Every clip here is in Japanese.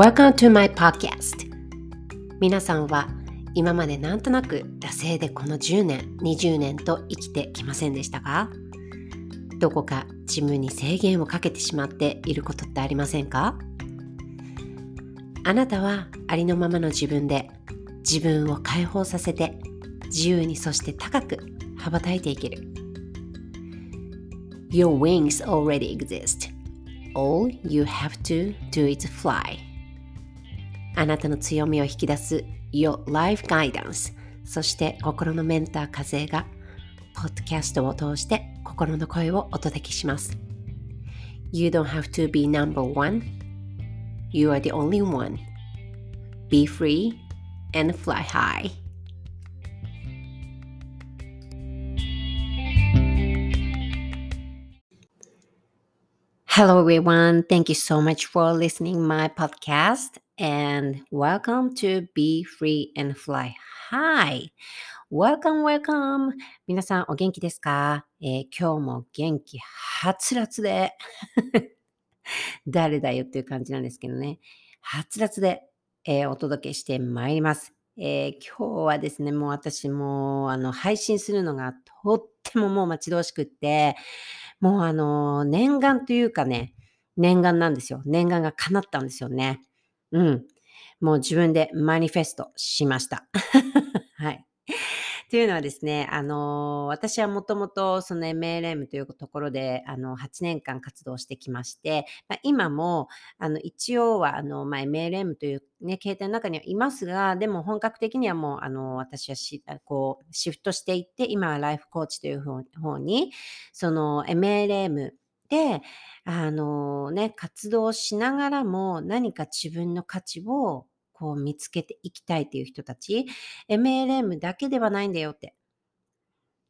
Welcome to my podcast. 皆さんは今までなんとなく惰性でこの10年20年と生きてきませんでしたか？どこか自分に制限をかけてしまっていることってありませんか？あなたはありのままの自分で自分を解放させて自由にそして高く羽ばたいていける。Your wings already exist. All you have to do is fly. あなたの強みを引き出す Your Life Guidance そして心のメンター風がポッドキャストを通して心の声をお届けします You don't have to be number one You are the only one Be free and fly high Hello everyone. Thank you so much for listening my podcast and welcome to Be Free and Fly High. Welcome, welcome. 皆さんお元気ですか、えー今日も元気はつらつで 誰だよっていう感じなんですけどね。はつらつで、えーお届けしてまいります。えー今日はですね、もう私もあの配信するのがとってももう待ち遠しくって、もうあの、念願というかね、念願なんですよ。念願が叶ったんですよね。うん。もう自分でマニフェストしました。はい。というのはですね、あの、私はもともとその MLM というところで、あの、8年間活動してきまして、まあ、今も、あの、一応は、あの、まあ、MLM というね、形態の中にはいますが、でも本格的にはもう、あの、私はし、こう、シフトしていって、今はライフコーチという方に、その MLM で、あのね、活動しながらも何か自分の価値をこう見つけていきたいという人たち、MLM だけではないんだよって。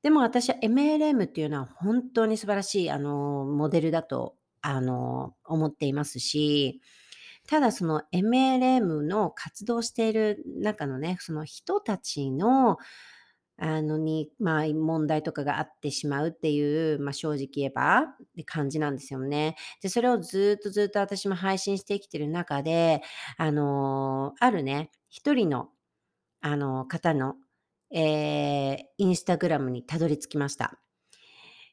でも私は MLM っていうのは本当に素晴らしい、あの、モデルだと、あの、思っていますし、ただその MLM の活動している中のね、その人たちの、あのに、まあ、問題とかがあってしまうっていう、まあ、正直言えばって感じなんですよね。で、それをずっとずっと私も配信してきてる中で、あの、あるね、一人の、あの、方の、えー、インスタグラムにたどり着きました。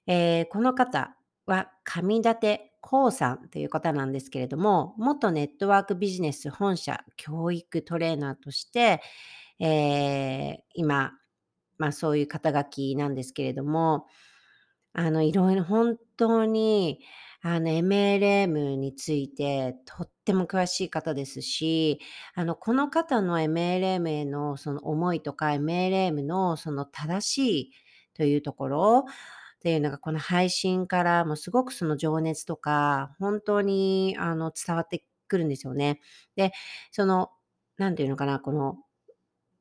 えーこの方は上立光さんという方なんですけれども、元ネットワークビジネス本社教育トレーナーとして、えー今、まあそういう肩書きなんですけれども、あの、いろいろ本当に、あの、MLM についてとっても詳しい方ですし、あの、この方の MLM へのその思いとか、MLM のその正しいというところっていうのが、この配信からもすごくその情熱とか、本当にあの伝わってくるんですよね。で、その、なんていうのかな、この、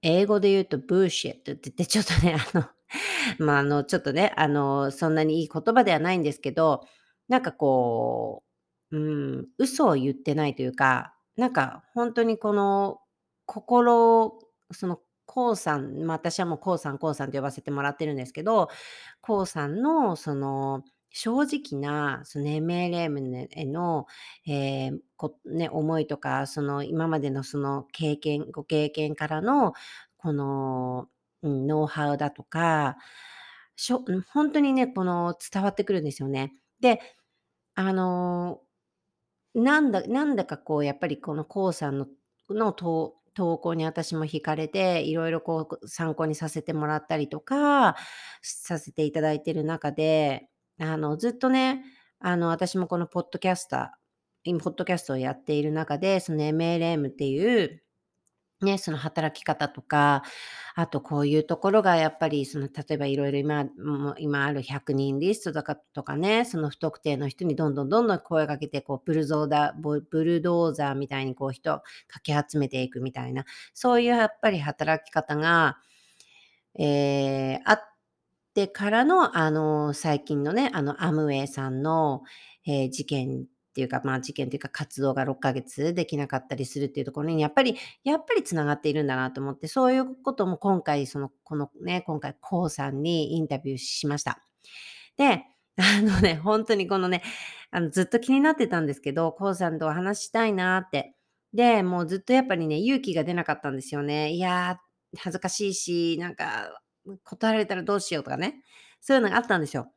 英語で言うと bullshit って言って、ちょっとね、あの、まあ、あの、ちょっとね、あの、そんなにいい言葉ではないんですけど、なんかこう、うん、嘘を言ってないというか、なんか本当にこの心、その、こうさん、まあ、私はもうこうさん、こうさんと呼ばせてもらってるんですけど、こうさんのその正直なその MLM への、えーこね、思いとか、その今までのその経験、ご経験からのこの、うん、ノウハウだとか、しょ本当にね、この伝わってくるんですよね。で、あのなんだなんだかこうやっぱりこのこうさんのの投投稿に私も惹かれて、いろいろこう参考にさせてもらったりとか、させていただいてる中で、あのずっとね、あの私もこのポッドキャスター、今ポッドキャストをやっている中で、その MLM っていう、ね、その働き方とか、あとこういうところがやっぱり、その例えばいろいろ今、今ある100人リストとかとかね、その不特定の人にどんどんどんどん声かけて、こうブルゾーダー、ブルドーザーみたいにこう人をかき集めていくみたいな、そういうやっぱり働き方が、えーあってからの、あの、最近のね、あの、アムウェイさんの、えー事件っていうか、まあ事件というか活動が6ヶ月できなかったりするっていうところに、やっぱり、やっぱりつながっているんだなと思って、そういうことも今回、その、このね、今回、コウさんにインタビューしました。で、あのね、本当にこのね、あのずっと気になってたんですけど、コウさんとお話ししたいなって。で、もうずっとやっぱりね、勇気が出なかったんですよね。いやー、恥ずかしいし、なんか、断られたらどうしようとかね。そういうのがあったんですよ。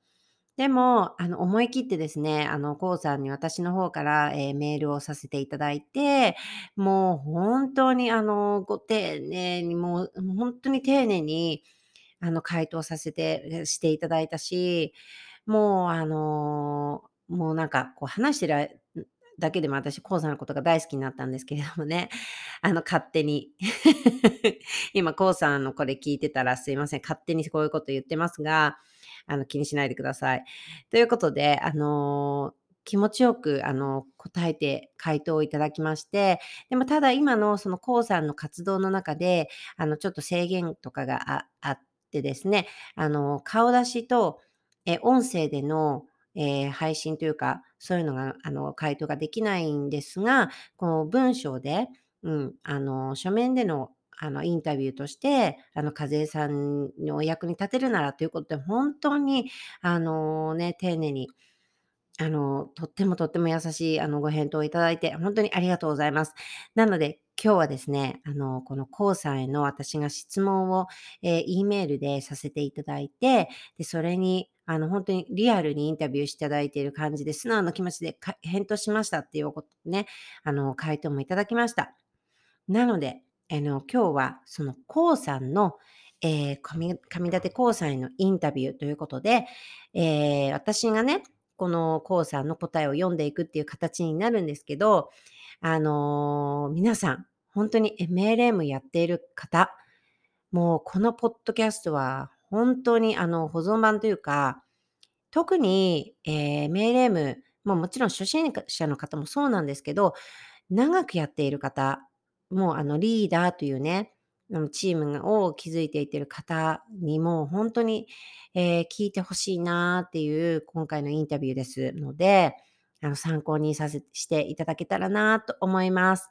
でも、あの、思い切ってですね、あの、こうさんに私の方から、えーメールをさせていただいて、もう本当にあの、ご丁寧に、もう本当に丁寧に、あの、回答させてしていただいたし、もうあの、もうなんかこう話してるだけでも私、コウさんのことが大好きになったんですけれどもね、あの、勝手に。今、コウさんのこれ聞いてたらすいません。勝手にこういうこと言ってますが、あの、気にしないでください。ということで、あの気持ちよく、あの、答えて回答をいただきまして、でもただ今のそのコウさんの活動の中で、あの、ちょっと制限とかがああってですね、あの、顔出しと、え、音声での、えー配信というか、そういうのが、あの、回答ができないんですが、この文章で、うん、あの、書面での、あの、インタビューとして、あの、和江さんのお役に立てるならということで、本当に、あのね、丁寧に、あの、とってもとっても優しい、あの、ご返答をいただいて、本当にありがとうございます。なので、今日はですね、あの、このコウさんへの私が質問を、えー E メールでさせていただいて、で、それに、あの、本当にリアルにインタビューしていただいている感じで、素直な気持ちで返答しましたっていうことね、あの、回答もいただきました。なので、あの、今日はそのコウさんの、えー上立コウさんへのインタビューということで、えー私がね、このコウさんの答えを読んでいくっていう形になるんですけど、あのー皆さん、本当に MLM やっている方、もうこのポッドキャストは本当にあの保存版というか、特に、えー MLM、ももちろん初心者の方もそうなんですけど、長くやっている方、もうあのリーダーというね、チームを築いていってる方にも本当に、えー聞いてほしいなっていう今回のインタビューですので、あの参考にさせしていただけたらなと思います。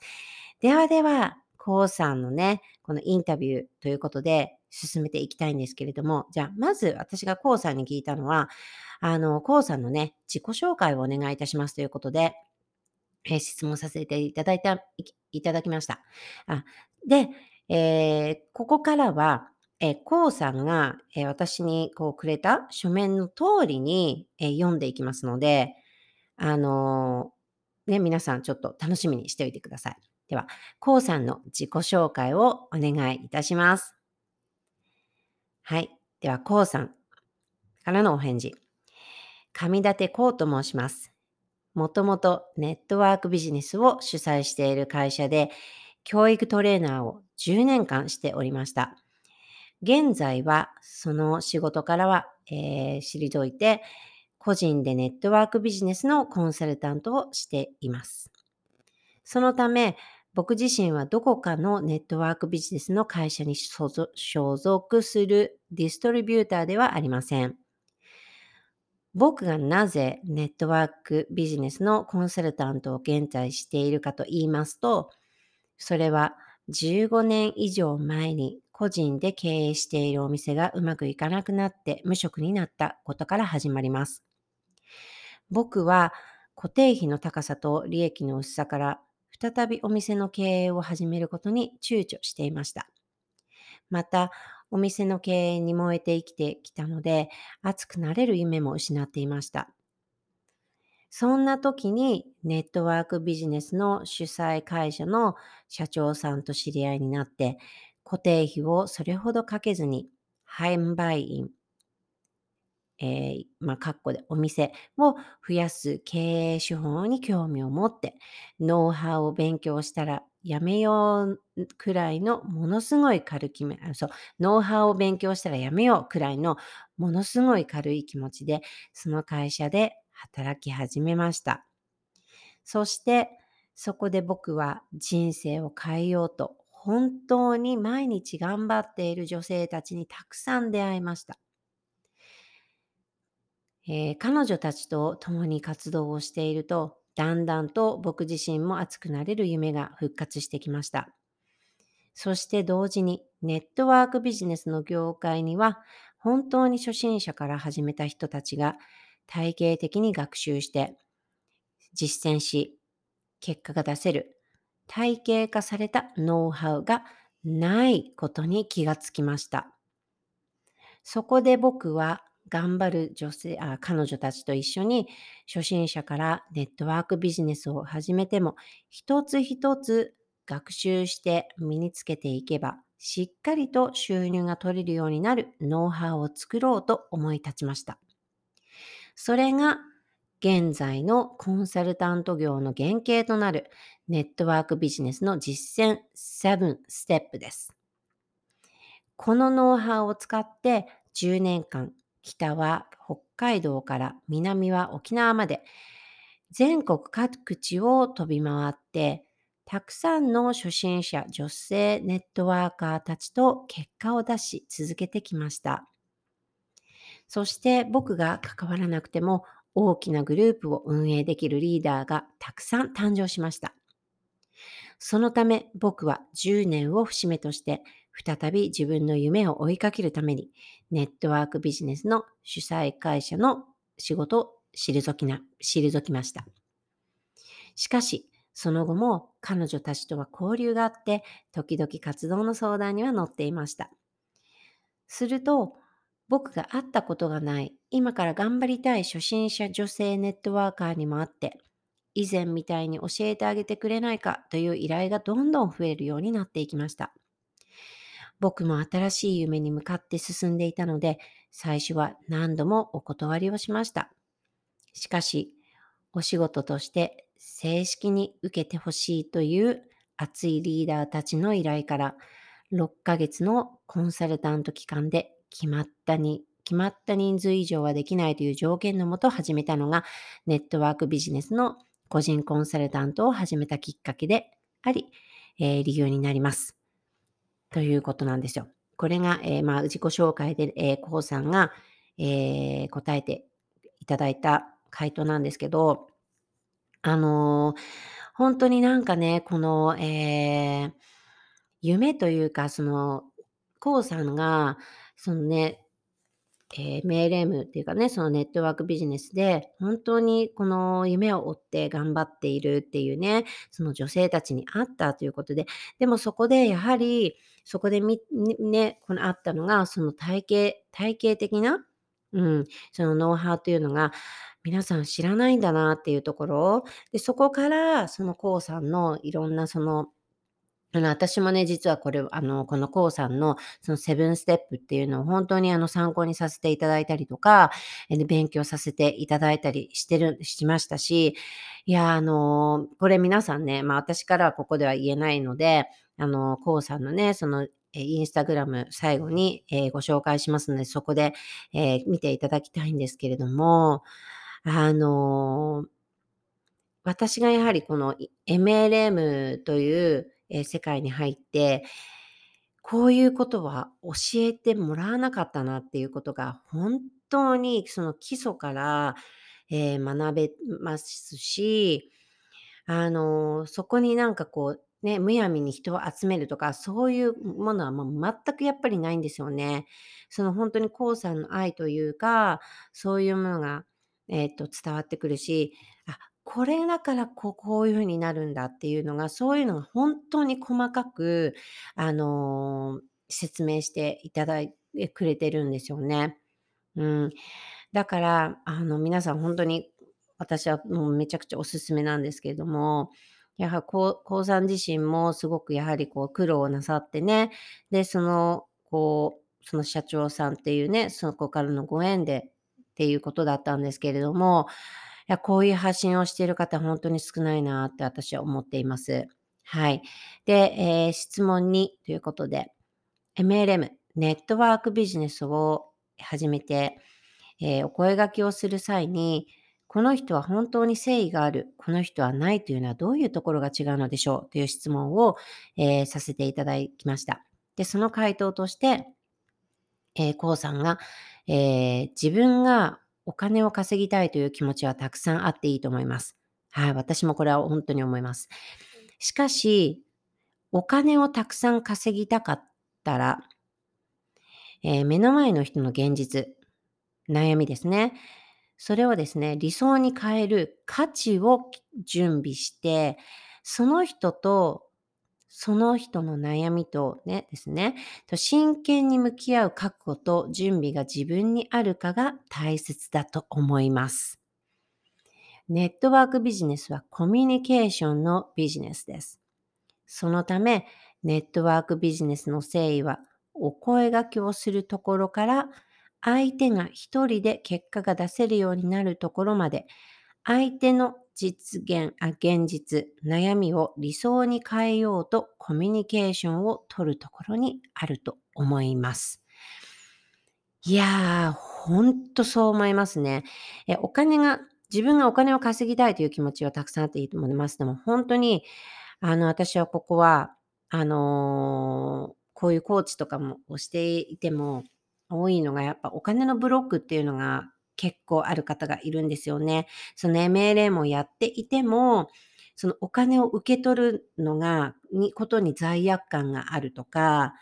ではでは、コウさんのね、このインタビューということで進めていきたいんですけれども、じゃあまず私がコウさんに聞いたのは、あの、コウさんのね、自己紹介をお願いいたしますということで、えー質問させていただいた、いいただきました。あで、えーここからは、えー、コウさんが、えー私にこうくれた書面の通りに、えー読んでいきますので、あのーね、皆さんちょっと楽しみにしておいてください。では、コウさんの自己紹介をお願いいたします。はい。では、コウさんからのお返事。上立コウと申します。もともとネットワークビジネスを主催している会社で、教育トレーナーを10年間しておりました。現在はその仕事からは、えー退いて、個人でネットワークビジネスのコンサルタントをしています。そのため、僕自身はどこかのネットワークビジネスの会社に所属所属するディストリビューターではありません。僕がなぜネットワークビジネスのコンサルタントを現在しているかと言いますと、それは15年以上前に個人で経営しているお店がうまくいかなくなって無職になったことから始まります。僕は固定費の高さと利益の薄さから再びお店の経営を始めることに躊躇していました。また、お店の経営に燃えて生きてきたので、熱くなれる夢も失っていました。そんな時にネットワークビジネスの主催会社の社長さんと知り合いになって、固定費をそれほどかけずに、販売員、えーまあ、かっこでお店を増やす経営手法に興味を持って、ノウハウを勉強したらやめようくらいのものすごい軽きめ、そう、ノウハウを勉強したらやめようくらいのものすごい軽い気持ちで、その会社で働き始めました。そして、そこで僕は人生を変えようと、本当に毎日頑張っている女性たちにたくさん出会いました。えー彼女たちと共に活動をしていると、だんだんと僕自身も熱くなれる夢が復活してきました。そして同時にネットワークビジネスの業界には本当に初心者から始めた人たちが体系的に学習して実践し結果が出せる体系化されたノウハウがないことに気がつきました。そこで僕は頑張る女性あ、彼女たちと一緒に初心者からネットワークビジネスを始めても一つ一つ学習して身につけていけばしっかりと収入が取れるようになるノウハウを作ろうと思い立ちました。それが現在のコンサルタント業の原型となるネットワークビジネスの実践7ステップです。このノウハウを使って10年間、北は北海道から南は沖縄まで全国各地を飛び回ってたくさんの初心者女性ネットワーカーたちと結果を出し続けてきました。そして僕が関わらなくても大きなグループを運営できるリーダーがたくさん誕生しました。そのため僕は10年を節目として再び自分の夢を追いかけるためにネットワークビジネスの主催会社の仕事を退きな退きました。しかし、その後も彼女たちとは交流があって、時々活動の相談には乗っていました。すると、僕が会ったことがない、今から頑張りたい初心者女性ネットワーカーにも会って、以前みたいに教えてあげてくれないかという依頼がどんどん増えるようになっていきました。僕も新しい夢に向かって進んでいたので、最初は何度もお断りをしました。しかし、お仕事として正式に受けてほしいという熱いリーダーたちの依頼から、6ヶ月のコンサルタント期間で決まったに、決まった人数以上はできないという条件のもと始めたのが、ネットワークビジネスの個人コンサルタントを始めたきっかけであり、えー理由になります。ということなんですよ。これが、えーまあ、自己紹介で、えー、コウさんが、えー答えていただいた回答なんですけど、あのー本当になんかね、この、えー夢というか、その、コウさんが、そのね、えー、MLM っていうかね、そのネットワークビジネスで、本当にこの夢を追って頑張っているっていうね、その女性たちに会ったということで、でもそこでやはり、そこでみ、ね、このあったのが、その体系、体系的な、うん、そのノウハウというのが、皆さん知らないんだなっていうところ、で、そこから、そのコウさんのいろんなその、あの、私もね、実はこれ、あの、このコウさんの、そのセブンステップっていうのを本当にあの参考にさせていただいたりとか、え勉強させていただいたりしてる、しましたし、いや、あの、これ皆さんね、まあ私からはここでは言えないので、あの、コウさんのね、その、インスタグラム最後に、えーご紹介しますので、そこで、えー見ていただきたいんですけれども、あの私がやはりこの MLM という、えー世界に入って、こういうことは教えてもらわなかったなっていうことが本当にその基礎から、えー学べますし、あのそこになんかこうね、むやみに人を集めるとか、そういうものはもう全くやっぱりないんですよね。その本当にコウさんの愛というか、そういうものが、えっと伝わってくるし、あ、これだからこうこういう風になるんだっていうのが、そういうのが本当に細かく、あの、説明していただいてくれてるんですよね。うん。だから、あの、皆さん本当に、私はもうめちゃくちゃお勧めなんですけれども、やはりこうさん自身もすごくやはりこう苦労をなさってね、で、その、こう、その社長さんっていうね、そこからのご縁でっていうことだったんですけれども、や、こういう発信をしている方本当に少ないなって私は思っています。はい。で、えー質問2ということで、MLM、ネットワークビジネスを始めて、えーお声掛けをする際に、この人は本当に誠意がある、この人はないというのはどういうところが違うのでしょうという質問を、えーさせていただきました。で、その回答として、えー、コウさんが、えー自分がお金を稼ぎたいという気持ちはたくさんあっていいと思います。はい、私もこれは本当に思います。しかし、お金をたくさん稼ぎたかったら、えー目の前の人の現実、悩みですね。それをですね、理想に変える価値を準備して、その人と、その人の悩みとね、ですね、と真剣に向き合う覚悟と準備が自分にあるかが大切だと思います。ネットワークビジネスはコミュニケーションのビジネスです。そのため、ネットワークビジネスの誠意は、お声掛けをするところから、相手が一人で結果が出せるようになるところまで、相手の実現、あ現実、悩みを理想に変えようとコミュニケーションを取るところにあると思います。いやー、ほんとそう思いますね。えお金が、自分がお金を稼ぎたいという気持ちはたくさんあっていいと思います。でも本当に、あの、私はここは、あのーこういうコーチとかもをしていても、多いのがやっぱお金のブロックっていうのが結構ある方がいるんですよね。その MLM をやっていても、そのお金を受け取るのが、に、ことに罪悪感があるとか、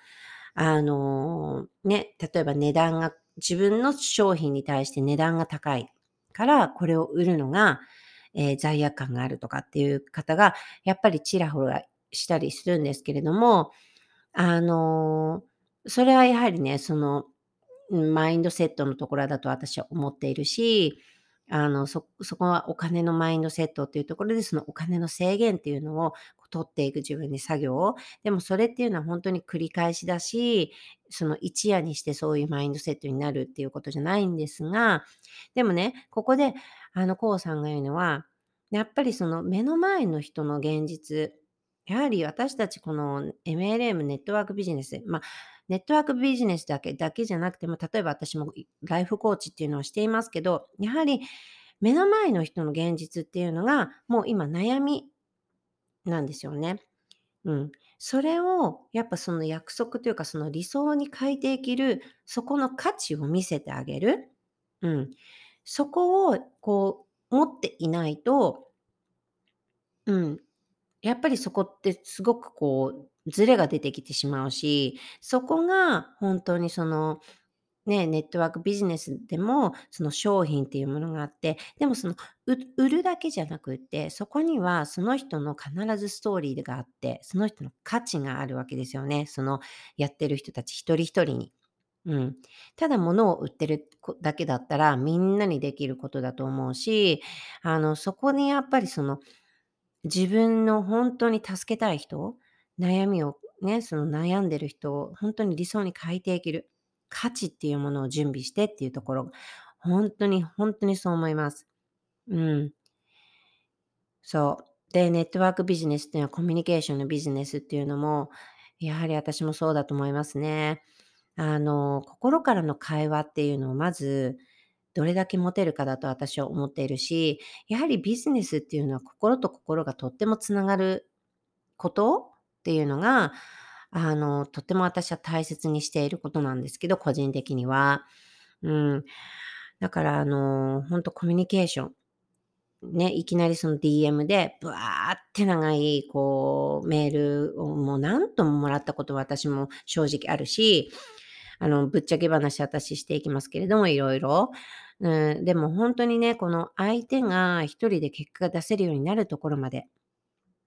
あのね、例えば値段が、自分の商品に対して値段が高いから、これを売るのが、えー罪悪感があるとかっていう方が、やっぱりちらほらしたりするんですけれども、あのそれはやはりね、その、マインドセットのところだと私は思っているし、あの、そ、そこはお金のマインドセットっていうところで、そのお金の制限っていうのを取っていく自分で作業を。でもそれっていうのは本当に繰り返しだし、その一夜にしてそういうマインドセットになるっていうことじゃないんですが、でもね、ここで、あの、こうさんが言うのは、やっぱりその目の前の人の現実、やはり私たちこの MLM ネットワークビジネス、まあ、ネットワークビジネスだけだけじゃなくても、例えば私もライフコーチっていうのをしていますけど、やはり目の前の人の現実っていうのが、もう今悩みなんですよね。うん。それを、やっぱその約束というか、その理想に変えていける、そこの価値を見せてあげる。うん。そこを、こう、持っていないと、うん。やっぱりそこってすごくこう、ズレが出てきてしまうし、そこが本当にその、ね、ネットワークビジネスでも、その商品っていうものがあって、でもその、売るだけじゃなくって、そこにはその人の必ずストーリーがあって、その人の価値があるわけですよね。そのやってる人たち一人一人に。うん。ただ物を売ってるだけだったら、みんなにできることだと思うし、あの、そこにやっぱりその、自分の本当に助けたい人、悩みをね、その悩んでる人を本当に理想に変えていける価値っていうものを準備してっていうところ、本当に本当にそう思います。うん。そう。で、ネットワークビジネスっていうのはコミュニケーションのビジネスっていうのも、やはり私もそうだと思いますね。あの、心からの会話っていうのをまず、どれだけ持てるかだと私は思っているし、やはりビジネスっていうのは心と心がとってもつながることっていうのが、あの、とても私は大切にしていることなんですけど、個人的には。うん。だから、あの、本当コミュニケーション。ね、いきなりその DM で、ぶわーって長い、こう、メールをもう何とももらったことは私も正直あるし、あの、ぶっちゃけ話私していきますけれども、いろいろ。うん、でも本当にね、この相手が一人で結果が出せるようになるところまで。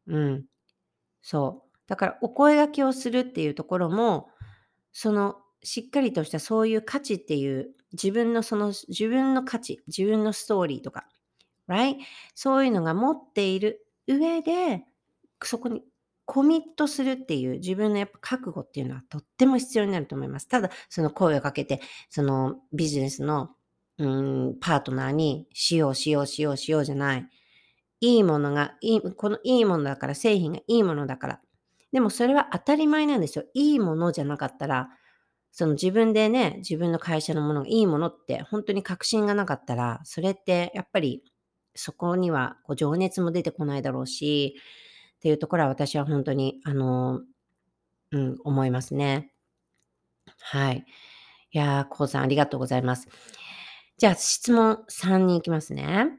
うん。そう。だからお声掛けをするっていうところも、そのしっかりとしたそういう価値っていう、自分のその自分の価値、自分のストーリーとか、right? そういうのが持っている上で、そこにコミットするっていう自分のやっぱ覚悟っていうのはとっても必要になると思います。ただ、その声をかけて、そのビジネスの、うん、パートナーにしようしようしようしようじゃない。いいものが、いい、このいいものだから、製品がいいものだから。でもそれは当たり前なんですよ。いいものじゃなかったら、その自分でね、自分の会社のものがいいものって本当に確信がなかったら、それってやっぱりそこにはこう情熱も出てこないだろうし、っていうところは私は本当に、あの、うん、思いますね。はい。いやー、こうさんありがとうございます。じゃあ質問3に行きますね。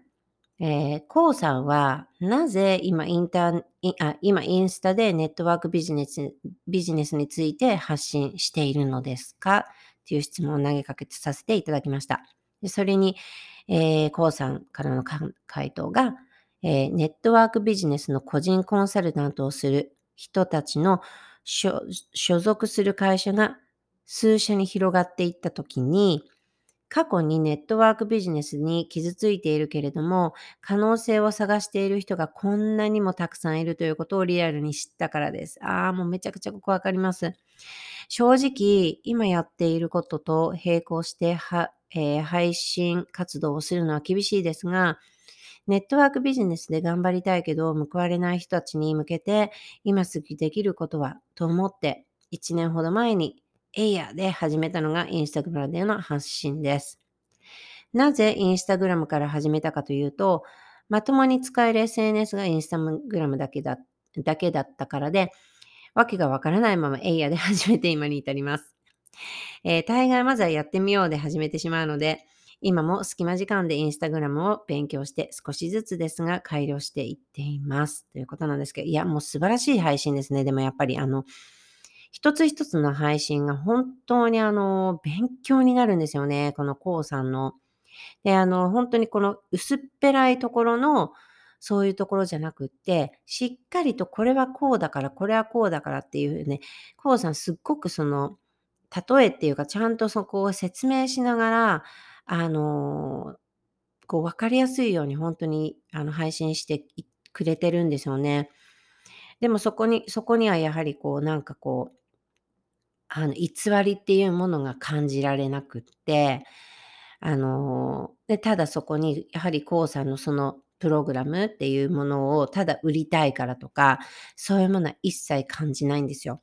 えー、こうさんはなぜ今インターあ今インスタでネットワークビジネスビジネスについて発信しているのですか？っていう質問を投げかけさせていただきました。でそれに、えー、こうさんからの回答が、えーネットワークビジネスの個人コンサルタントをする人たちの所所属する会社が数社に広がっていったときに、過去にネットワークビジネスに傷ついているけれども、可能性を探している人がこんなにもたくさんいるということをリアルに知ったからです。ああ、もうめちゃくちゃここわかります。正直、今やっていることと並行しては、えー配信活動をするのは厳しいですが、ネットワークビジネスで頑張りたいけど報われない人たちに向けて今すぐできることはと思って1年ほど前にエイヤーで始めたのがインスタグラムでの発信です。なぜインスタグラムから始めたかというと、まともに使える SNS がインスタグラムだけだだけだったからで、わけがわからないままエイヤーで始めて今に至ります。えー大概まずはやってみようで始めてしまうので、今も隙間時間でインスタグラムを勉強して少しずつですが改良していっています。ということなんですけど、いや、もう素晴らしい配信ですね。でもやっぱりあの、一つ一つの配信が本当にあの、勉強になるんですよね。このコウさんの。で、あの、本当にこの薄っぺらいところの、そういうところじゃなくって、しっかりとこれはこうだから、これはこうだからっていうね、コウさんすっごくその、例えっていうか、ちゃんとそこを説明しながら、あの、こう分かりやすいように本当にあの配信してくれてるんですよね。でもそこに、そこにはやはりこうなんかこう、あの偽りっていうものが感じられなくって、あの、で、ただそこにやはりコウさんのそのプログラムっていうものをただ売りたいからとか、そういうものは一切感じないんですよ。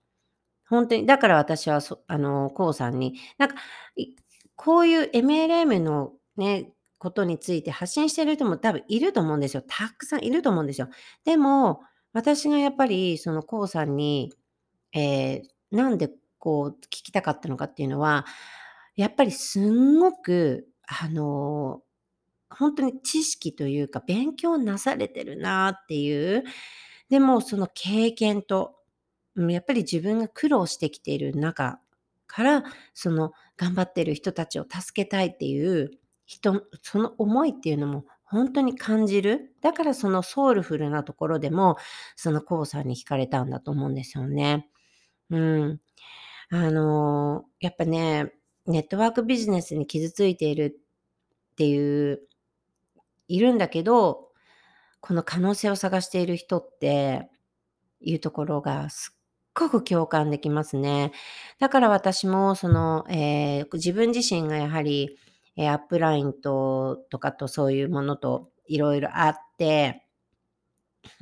本当に、だから私はそ、あの、コウさんに、なんか、こういう MLM のね、ことについて発信してる人も多分いると思うんですよ。たくさんいると思うんですよ。でも、私がやっぱりそのコウさんに、えーなんでこう聞きたかったのかっていうのは、やっぱりすんごく、あの、本当に知識というか勉強なされてるなっていう、でもその経験と、やっぱり自分が苦労してきている中から、その頑張ってる人たちを助けたいっていう人、その思いっていうのも本当に感じる。だからそのソウルフルなところでも、そのコウさんに惹かれたんだと思うんですよね。うん。あの、やっぱね、ネットワークビジネスに傷ついているっていう、いるんだけど、この可能性を探している人っていうところがすっごく共感できますね。だから私もその、えー自分自身がやはり、えーアップラインととかとそういうものといろいろあって、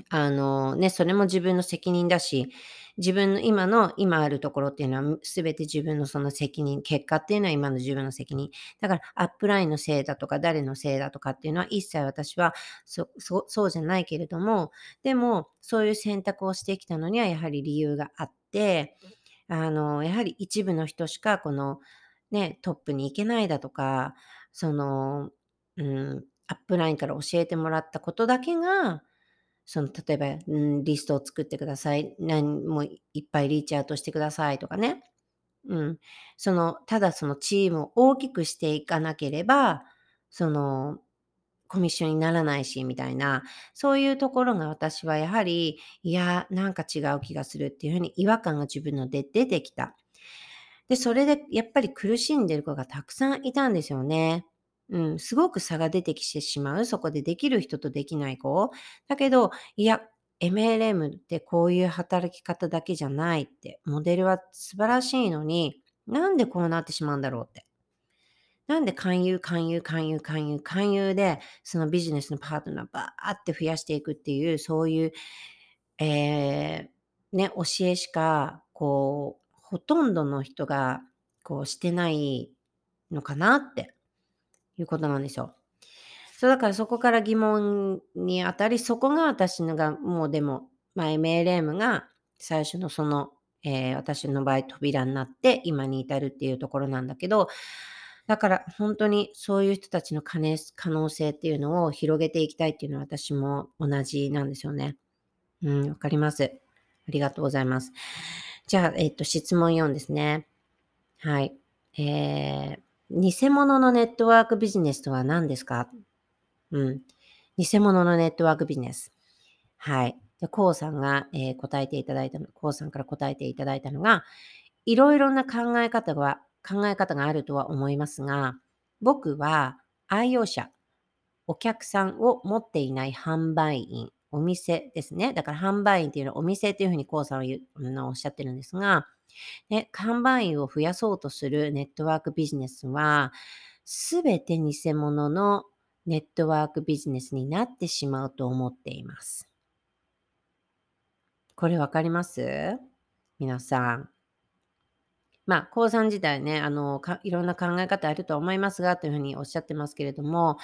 あのね、それも自分の責任だし、自分の今の今あるところっていうのは全て自分のその責任、結果っていうのは今の自分の責任。だからアップラインのせいだとか誰のせいだとかっていうのは一切私はそそうじゃないけれども、でもそういう選択をしてきたのにはやはり理由があって、あの、やはり一部の人しかこのね、トップに行けないだとか、その、うん、アップラインから教えてもらったことだけが、その例えば、うん、リストを作ってください。何もいっぱいリーチアウトしてくださいとかね。うん。その、ただそのチームを大きくしていかなければ、その、コミッションにならないし、みたいな、そういうところが私はやはり、いや、なんか違う気がするっていうふうに違和感が自分ので出てきた。で、それでやっぱり苦しんでる子がたくさんいたんですよね。うん、すごく差が出てきてしまう。そこでできる人とできない子。だけど、いや、MLM ってこういう働き方だけじゃないって、モデルは素晴らしいのに、なんでこうなってしまうんだろうって。なんで勧誘、勧誘、勧誘、勧誘、勧誘で、そのビジネスのパートナーバーって増やしていくっていう、そういう、えー、ね、教えしか、こう、ほとんどの人が、こう、してないのかなっていうことなんですよ。そうだからそこから疑問にあたり、そこが私のが、もうでも、まあ、MLM が最初のその、えー私の場合扉になって今に至るっていうところなんだけど、だから本当にそういう人たちの可能性っていうのを広げていきたいっていうのは私も同じなんですよね。うん、わかります。ありがとうございます。じゃあ、えっと、質問4ですね。はい。えー、偽物のネットワークビジネスとは何ですか？うん。偽物のネットワークビジネス。はい。で、コウさんが、えー、答えていただいたの、コウさんから答えていただいたのが、いろいろな考え方が、考え方があるとは思いますが、僕は愛用者、お客さんを持っていない販売員、お店ですね。だから販売員っていうのはお店っていうふうにコウさんは言うおっしゃってるんですが、ね、販売員を増やそうとするネットワークビジネスは、すべて偽物のネットワークビジネスになってしまうと思っています。これわかります？皆さん。まあ、高三自体ね、あの、いろんな考え方あると思いますが、というふうにおっしゃってますけれども、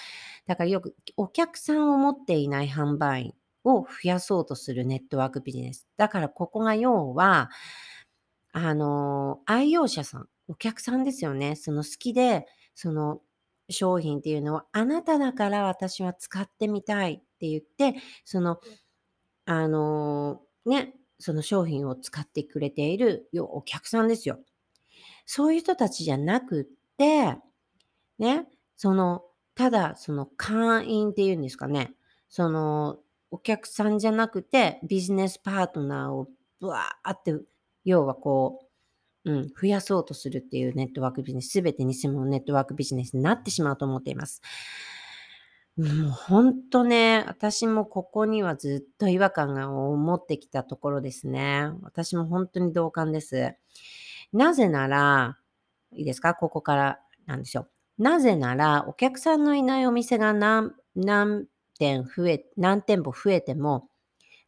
だからよくお客さんを持っていない販売員を増やそうとするネットワークビジネス。だからここが要は、あの、愛用者さん、お客さんですよね。その好きで、その商品っていうのは、あなただから私は使ってみたいって言って、その、あの、ね、その商品を使ってくれているお客さんですよ。そういう人たちじゃなくって、ね、その、ただその会員っていうんですかね、そのお客さんじゃなくてビジネスパートナーをブワーって要はこう、うん、増やそうとするっていうネットワークビジネス、すべて偽物ネットワークビジネスになってしまうと思っています。もう本当ね、私もここにはずっと違和感を持ってきたところですね。私も本当に同感です。なぜなら、いいですか？ここからなんですよ。なぜなら、お客さんのいないお店が何何店増え、何店舗増えても、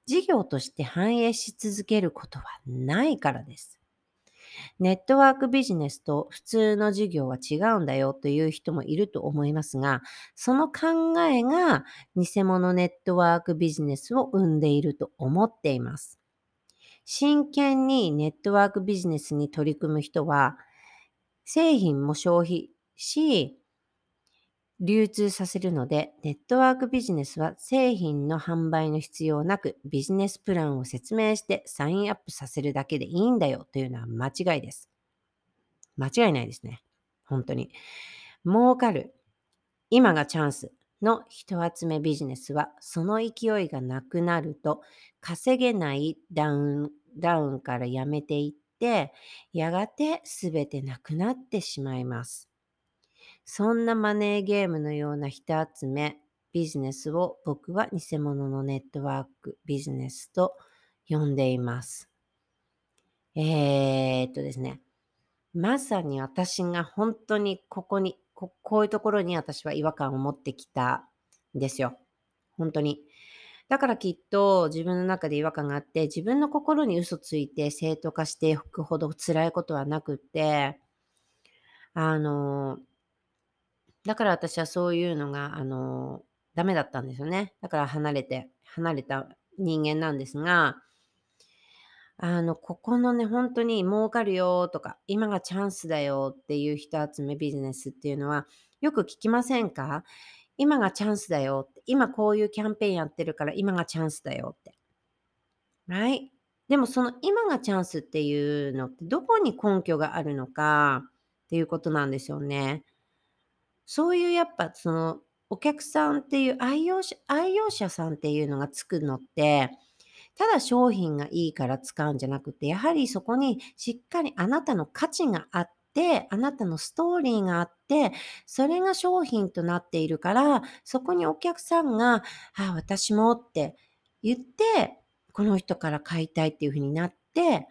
事業として反映し続けることはないからです。ネットワークビジネスと普通の事業は違うんだよという人もいると思いますが、その考えが偽物ネットワークビジネスを生んでいると思っています。真剣にネットワークビジネスに取り組む人は、製品も消費し、流通させるので、ネットワークビジネスは製品の販売の必要なく、ビジネスプランを説明してサインアップさせるだけでいいんだよというのは間違いです。間違いないですね。本当に。儲かる。今がチャンスの人集めビジネスは、その勢いがなくなると、稼げないダウン、ダウンからやめていって、やがて全てなくなってしまいます。そんなマネーゲームのような人集め、ビジネスを僕は偽物のネットワークビジネスと呼んでいます。えー、っとですね。まさに私が本当にここにこ、こういうところに私は違和感を持ってきたんですよ。本当に。だからきっと自分の中で違和感があって、自分の心に嘘ついて正当化していくほど辛いことはなくて、あの、だから私はそういうのが、あの、ダメだったんですよね。だから離れて、離れた人間なんですが、あの、ここのね、本当に儲かるよとか、今がチャンスだよっていう人集めビジネスっていうのは、よく聞きませんか？今がチャンスだよって。今こういうキャンペーンやってるから今がチャンスだよって。はい。でもその今がチャンスっていうのってどこに根拠があるのかっていうことなんですよね。そういうやっぱそのお客さんっていう愛用者愛用者さんっていうのがつくのって、ただ商品がいいから使うんじゃなくて、やはりそこにしっかりあなたの価値があって、あなたのストーリーがあって、それが商品となっているから、そこにお客さんが、ああ、私もって言って、この人から買いたいっていうふうになって、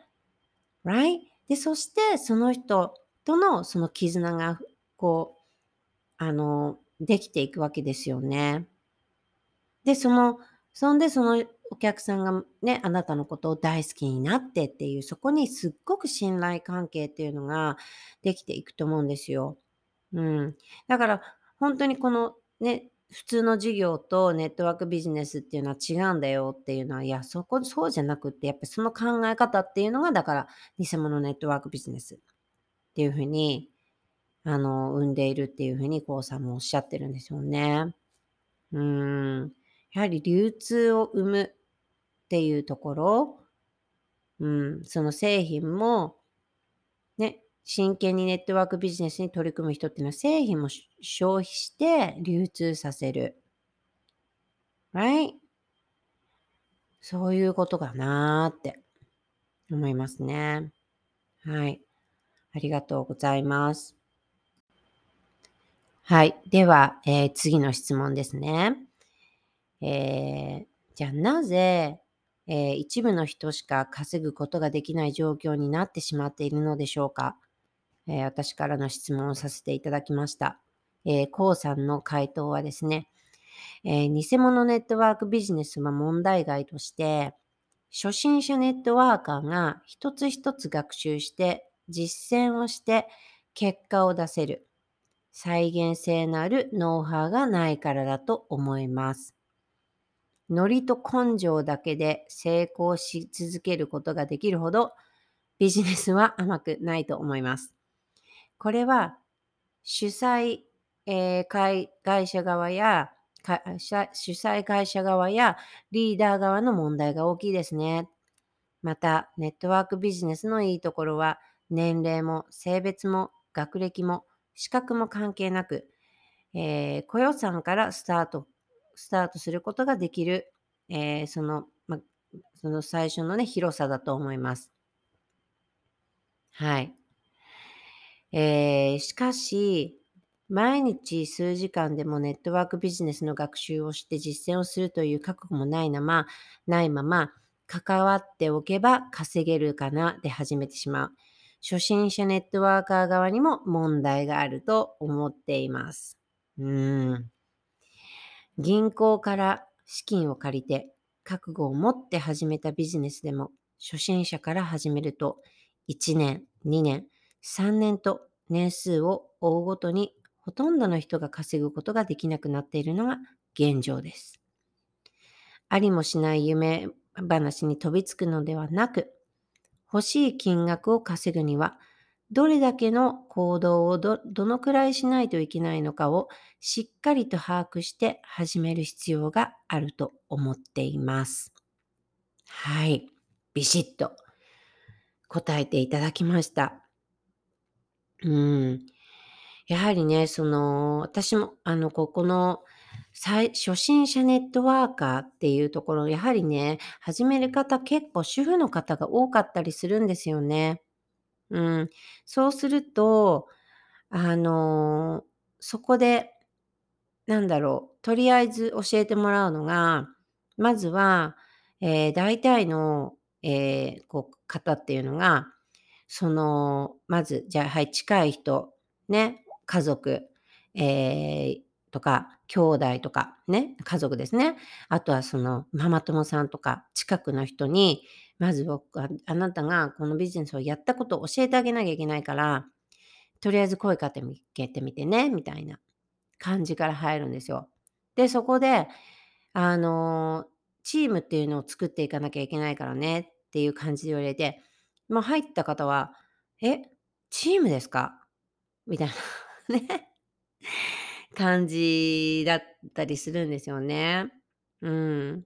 right? で、そしてその人とのその絆が、こう、あの、できていくわけですよね。で、その、そんでそのお客さんがね、あなたのことを大好きになってっていう、そこにすっごく信頼関係っていうのができていくと思うんですよ。うん。だから、本当にこのね、普通の事業とネットワークビジネスっていうのは違うんだよっていうのは、いや、そこ、そうじゃなくって、やっぱりその考え方っていうのが、だから、偽物ネットワークビジネスっていうふうにあの、生んでいるっていうふうに、こうさんもおっしゃってるんですよね。うん。やはり流通を生むっていうところ、うん、その製品も、ね、真剣にネットワークビジネスに取り組む人っていうのは製品も消費して流通させる。right? そういうことかなーって思いますね。はい。ありがとうございます。はい。では、えー、次の質問ですね。えー、じゃあなぜ、えー、一部の人しか稼ぐことができない状況になってしまっているのでしょうか、えー、私からの質問をさせていただきました。えー、コウさんの回答はですね、えー、偽物ネットワークビジネスは問題外として、初心者ネットワーカーが一つ一つ学習して実践をして結果を出せる再現性のあるノウハウがないからだと思います。ノリと根性だけで成功し続けることができるほどビジネスは甘くないと思います。これは主催、えー、会会社側や主催会社側やリーダー側の問題が大きいですね。また、ネットワークビジネスのいいところは、年齢も性別も学歴も資格も関係なく、えー、雇用さからスタートスタートすることができる、えー、その、ま、その最初のね、広さだと思います。はい。えー、しかし、毎日数時間でもネットワークビジネスの学習をして実践をするという覚悟もないまま、ないまま、関わっておけば稼げるかなで始めてしまう。初心者ネットワーカー側にも問題があると思っています。うん。銀行から資金を借りて覚悟を持って始めたビジネスでも初心者から始めると1年、2年、3年と年数を追うごとにほとんどの人が稼ぐことができなくなっているのが現状です。ありもしない夢話に飛びつくのではなく、欲しい金額を稼ぐにはどれだけの行動をどのくらいしないといけないのかをしっかりと把握して始める必要があると思っています。はい。ビシッと答えていただきました。うん。やはりね、その、私も、あの、ここの、初心者ネットワーカーっていうところ、やはりね、始める方結構主婦の方が多かったりするんですよね。うん。そうすると、あの、そこで、なんだろう、とりあえず教えてもらうのが、まずは、えー、大体の、えー、こう方っていうのが、その、まず、じゃあ、はい、近い人、ね、家族、えー、とか、兄弟とか、ね、家族ですね。あとはその、ママ友さんとか、近くの人に、まず僕は、あなたがこのビジネスをやったことを教えてあげなきゃいけないから、とりあえず声かけてみてね、みたいな感じから入るんですよ。で、そこで、あの、チームっていうのを作っていかなきゃいけないからねっていう感じで言われて、まあ入った方は、え、チームですか？みたいな ね、感じだったりするんですよね。うん。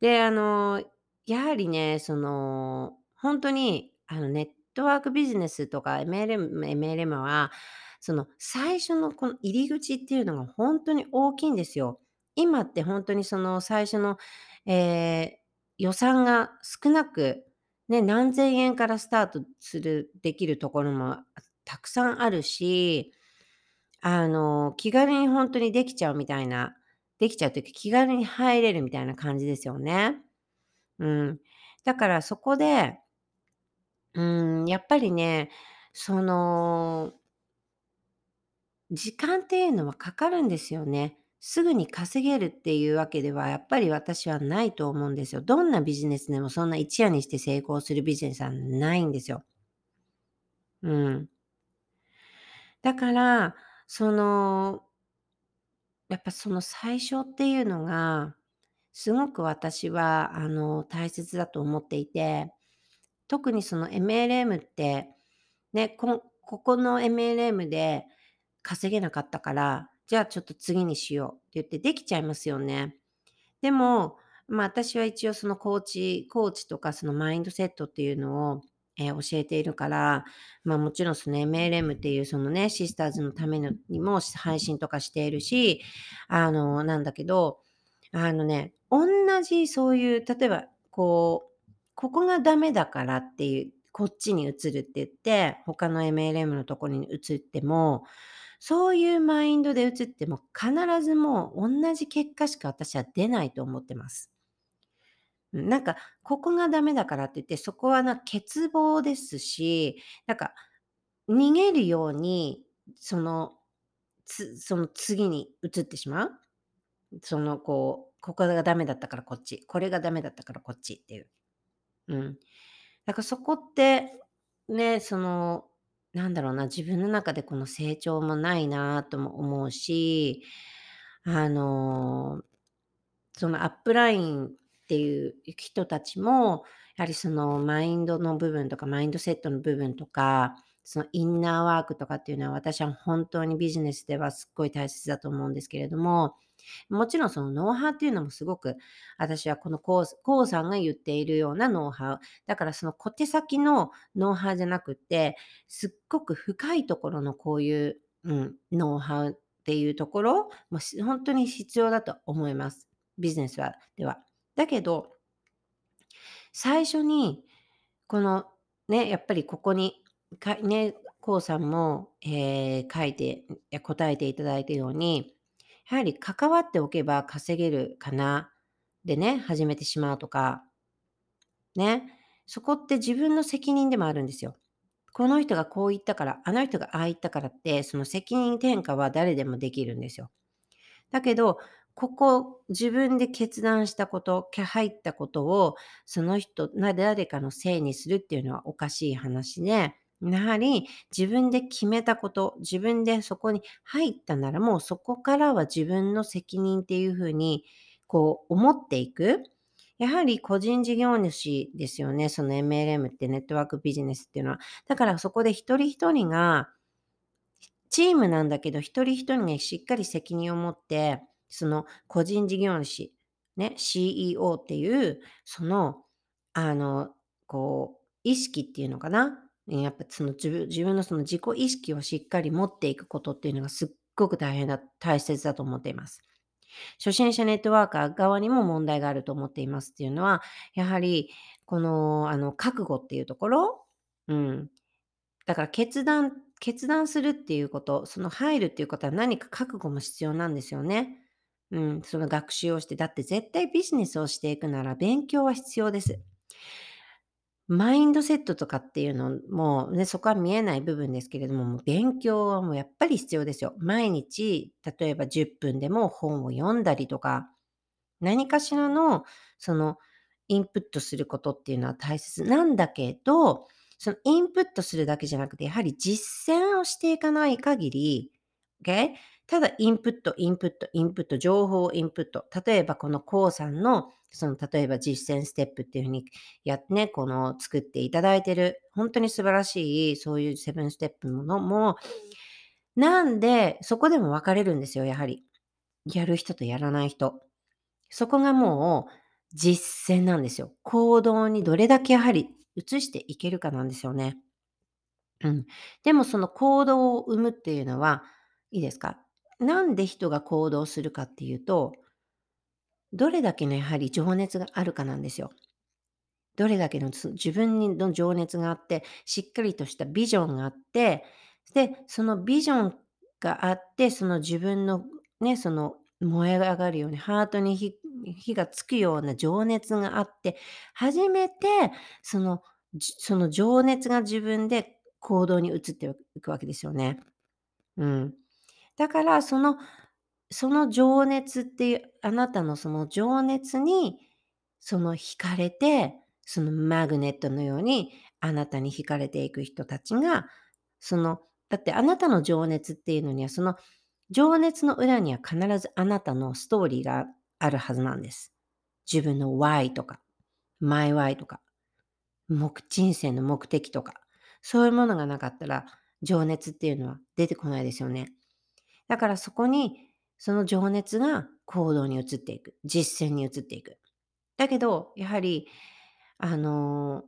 で、あの、やはりね、その、本当に、あの、ネットワークビジネスとか MLM MLM は、その、最初のこの入り口っていうのが本当に大きいんですよ。今って本当にその最初の、えー予算が少なく、ね、何千円からスタートするできるところもたくさんあるし、あの、気軽に本当にできちゃうみたいな、できちゃうというか気軽に入れるみたいな感じですよね。うん。だからそこで、うん、やっぱりね、その、時間っていうのはかかるんですよね。すぐに稼げるっていうわけではやっぱり私はないと思うんですよ。どんなビジネスでもそんな一夜にして成功するビジネスはないんですよ。うん。だから、その、やっぱその最初っていうのが、すごく私は、あの、大切だと思っていて、特にその MLM って、ね、こここの MLM で稼げなかったから、じゃあちょっと次にしようって言ってできちゃいますよね。でも、まあ私は一応そのコーチ、コーチとかそのマインドセットっていうのを、えー教えているから、まあもちろんその MLM っていうそのね、シスターズのためにも配信とかしているし、あの、なんだけど、あのね、同じそういう、例えば、こう、ここがダメだからっていう、こっちに移るって言って、他の MLM のところに移っても、そういうマインドで移っても、必ずもう同じ結果しか私は出ないと思ってます。なんか、ここがダメだからって言って、そこはな欠乏ですし、なんか、逃げるように、その、つその次に移ってしまう？その、こう、ここがダメだったからこっち、これがダメだったからこっちっていう。うん。だからそこって、ね、その、なんだろうな、自分の中でこの成長もないなとも思うし、あの、そのアップラインっていう人たちも、やはりそのマインドの部分とか、マインドセットの部分とか、そのインナーワークとかっていうのは私は本当にビジネスではすっごい大切だと思うんですけれども、もちろんそのノウハウっていうのもすごく、私はこのコウコウさんが言っているようなノウハウ。だからその小手先のノウハウじゃなくて、すっごく深いところのこういう、うん、ノウハウっていうところも本当に必要だと思います。ビジネスはでは。だけど、最初に、このね、やっぱりここに、かね、コウさんも、えー書いて、答えていただいたように、やはり関わっておけば稼げるかな、でね、始めてしまうとか、ね、そこって自分の責任でもあるんですよ。この人がこう言ったから、あの人がああ言ったからって、その責任転嫁は誰でもできるんですよ。だけど、ここ自分で決断したこと、入ったことを、その人、誰かのせいにするっていうのはおかしい話で、やはり自分で決めたこと、自分でそこに入ったならもうそこからは自分の責任っていうふうに、こう思っていく。やはり個人事業主ですよね。その MLM ってネットワークビジネスっていうのは。だからそこで一人一人が、チームなんだけど、一人一人がしっかり責任を持って、その個人事業主、ね、CEO っていう、その、あの、こう、意識っていうのかな？やっぱその自分自分のその自己意識をしっかり持っていくことっていうのがすっごく大変だ、大切だと思っています。初心者ネットワーカー側にも問題があると思っていますっていうのは、やはり、この、あの、覚悟っていうところ、うん。だから決断、決断するっていうこと、その入るっていうことは何か覚悟も必要なんですよね。うん、その学習をして、だって絶対ビジネスをしていくなら勉強は必要です。マインドセットとかっていうのもね、そこは見えない部分ですけれども、もう勉強はもうやっぱり必要ですよ。毎日、例えば10分でも本を読んだりとか、何かしらのそのインプットすることっていうのは大切なんだけど、そのインプットするだけじゃなくて、やはり実践をしていかない限り、OK? ただインプット、インプット、インプット、情報をインプット。例えばこのコウさんの、その例えば実践ステップっていうふうにやってね、この作っていただいてる、本当に素晴らしい、そういうセブンステップものも、なんで、そこでも分かれるんですよ、やはり。やる人とやらない人。そこがもう実践なんですよ。行動にどれだけやはり移していけるかなんですよね。うん。でもその行動を生むっていうのは、いいですか？なんで人が行動するかっていうと、どれだけのやはり情熱があるかなんですよ。どれだけの自分の情熱があって、しっかりとしたビジョンがあって、で、そのビジョンがあって、その自分のね、その燃え上がるように、ハートに火火がつくような情熱があって、初めてその、その情熱が自分で行動に移っていくわけですよね。うん。だからそのその情熱っていう、あなたのその情熱に、その惹かれて、そのマグネットのようにあなたに惹かれていく人たちが、その、だってあなたの情熱っていうのには、その情熱の裏には必ずあなたのストーリーがあるはずなんです。自分の Y とか、My Y とか、目人生の目的とか、そういうものがなかったら、情熱っていうのは出てこないですよね。だからそこに、その情熱が行動に移っていく。実践に移っていく。だけど、やはり、あの、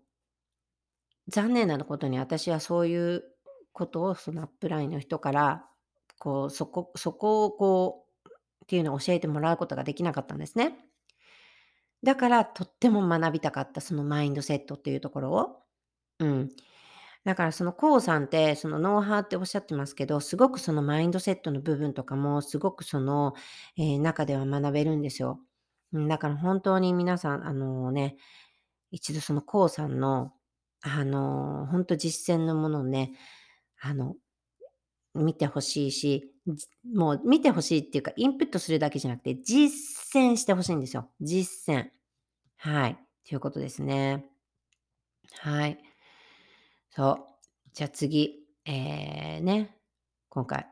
残念なことに私はそういうことをそのアップラインの人から、こう、そこそこをこう、っていうのを教えてもらうことができなかったんですね。だからとっても学びたかったそのマインドセットっていうところを。うん。だからそのコウさんってそのノウハウっておっしゃってますけど、すごくそのマインドセットの部分とかもすごくその、えー中では学べるんですよ。だから本当に皆さん、あのね、一度そのコウさんの、あの本当実践のものをね、あの、見てほしいし、もう見てほしいっていうか、インプットするだけじゃなくて、実践してほしいんですよ。実践。はい。ということですね。はい。そう。じゃあ次。えー、ね。今回。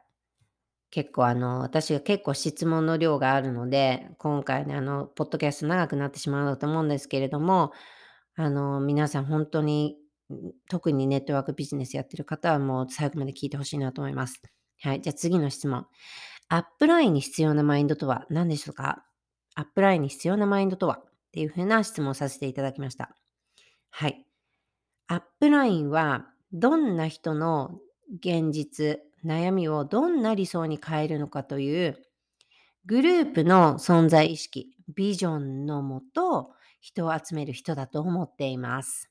結構あの、私が結構質問の量があるので、今回ね、あの、ポッドキャスト長くなってしまうと思うんですけれども、あの、皆さん本当に、特にネットワークビジネスやってる方はもう最後まで聞いてほしいなと思います。はい。じゃあ次の質問。アップラインに必要なマインドとは何でしょうか？アップラインに必要なマインドとは？っていうふうな質問をさせていただきました。はい。アップラインはどんな人の現実、悩みをどんな理想に変えるのかというグループの存在意識、ビジョンのもと人を集める人だと思っています。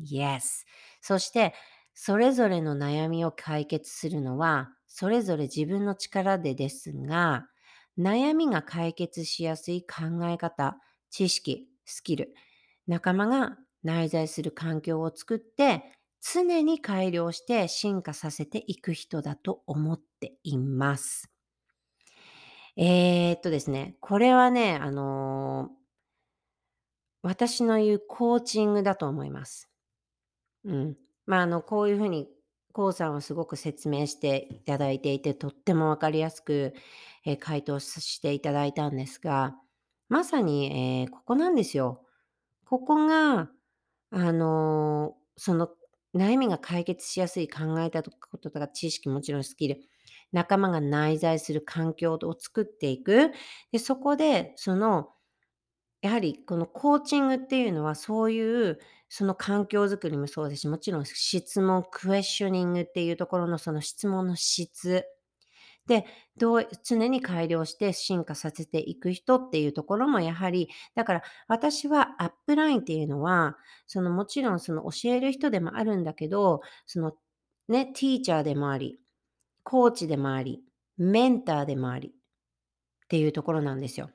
Yes。そして、それぞれの悩みを解決するのは、それぞれ自分の力でですが、悩みが解決しやすい考え方、知識、スキル、仲間が内在する環境を作って、常に改良して進化させていく人だと思っています。えー、っとですね、これはね、あのー私の言うコーチングだと思います。うん。まあ、あの、こういうふうに、こうさんはすごく説明していただいていて、とってもわかりやすく、えー回答していただいたんですが、まさに、えーここなんですよ。ここが、あのその悩みが解決しやすい考えたこととか知識もちろんスキル仲間が内在する環境を作っていく。でそこでそのやはりこのコーチングっていうのはそういうその環境づくりもそうですしもちろん質問クエスチョニングっていうところのその質問の質でどう常に改良して進化させていく人っていうところもやはりだから私はアップラインっていうのはそのもちろんその教える人でもあるんだけどそのねティーチャーでもありコーチでもありメンターでもありっていうところなんですよ。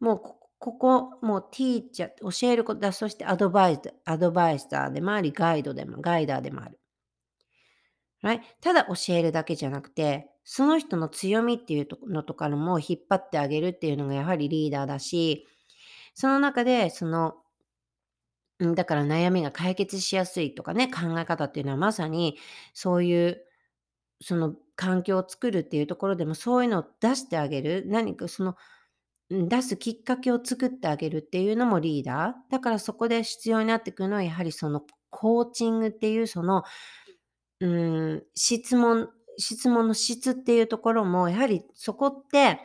もうここもうティーチャー教えることだそしてアドバイザーでもありガイドでもガイダーでもある。はいただ教えるだけじゃなくてその人の強みっていうのとかのも引っ張ってあげるっていうのがやはりリーダーだしその中でそのだから悩みが解決しやすいとかね考え方っていうのはまさにそういうその環境を作るっていうところでもそういうのを出してあげる。何かその出すきっかけを作ってあげるっていうのもリーダー。だからそこで必要になってくるのはやはりそのコーチングっていうそのうん質問質問の質っていうところもやはりそこって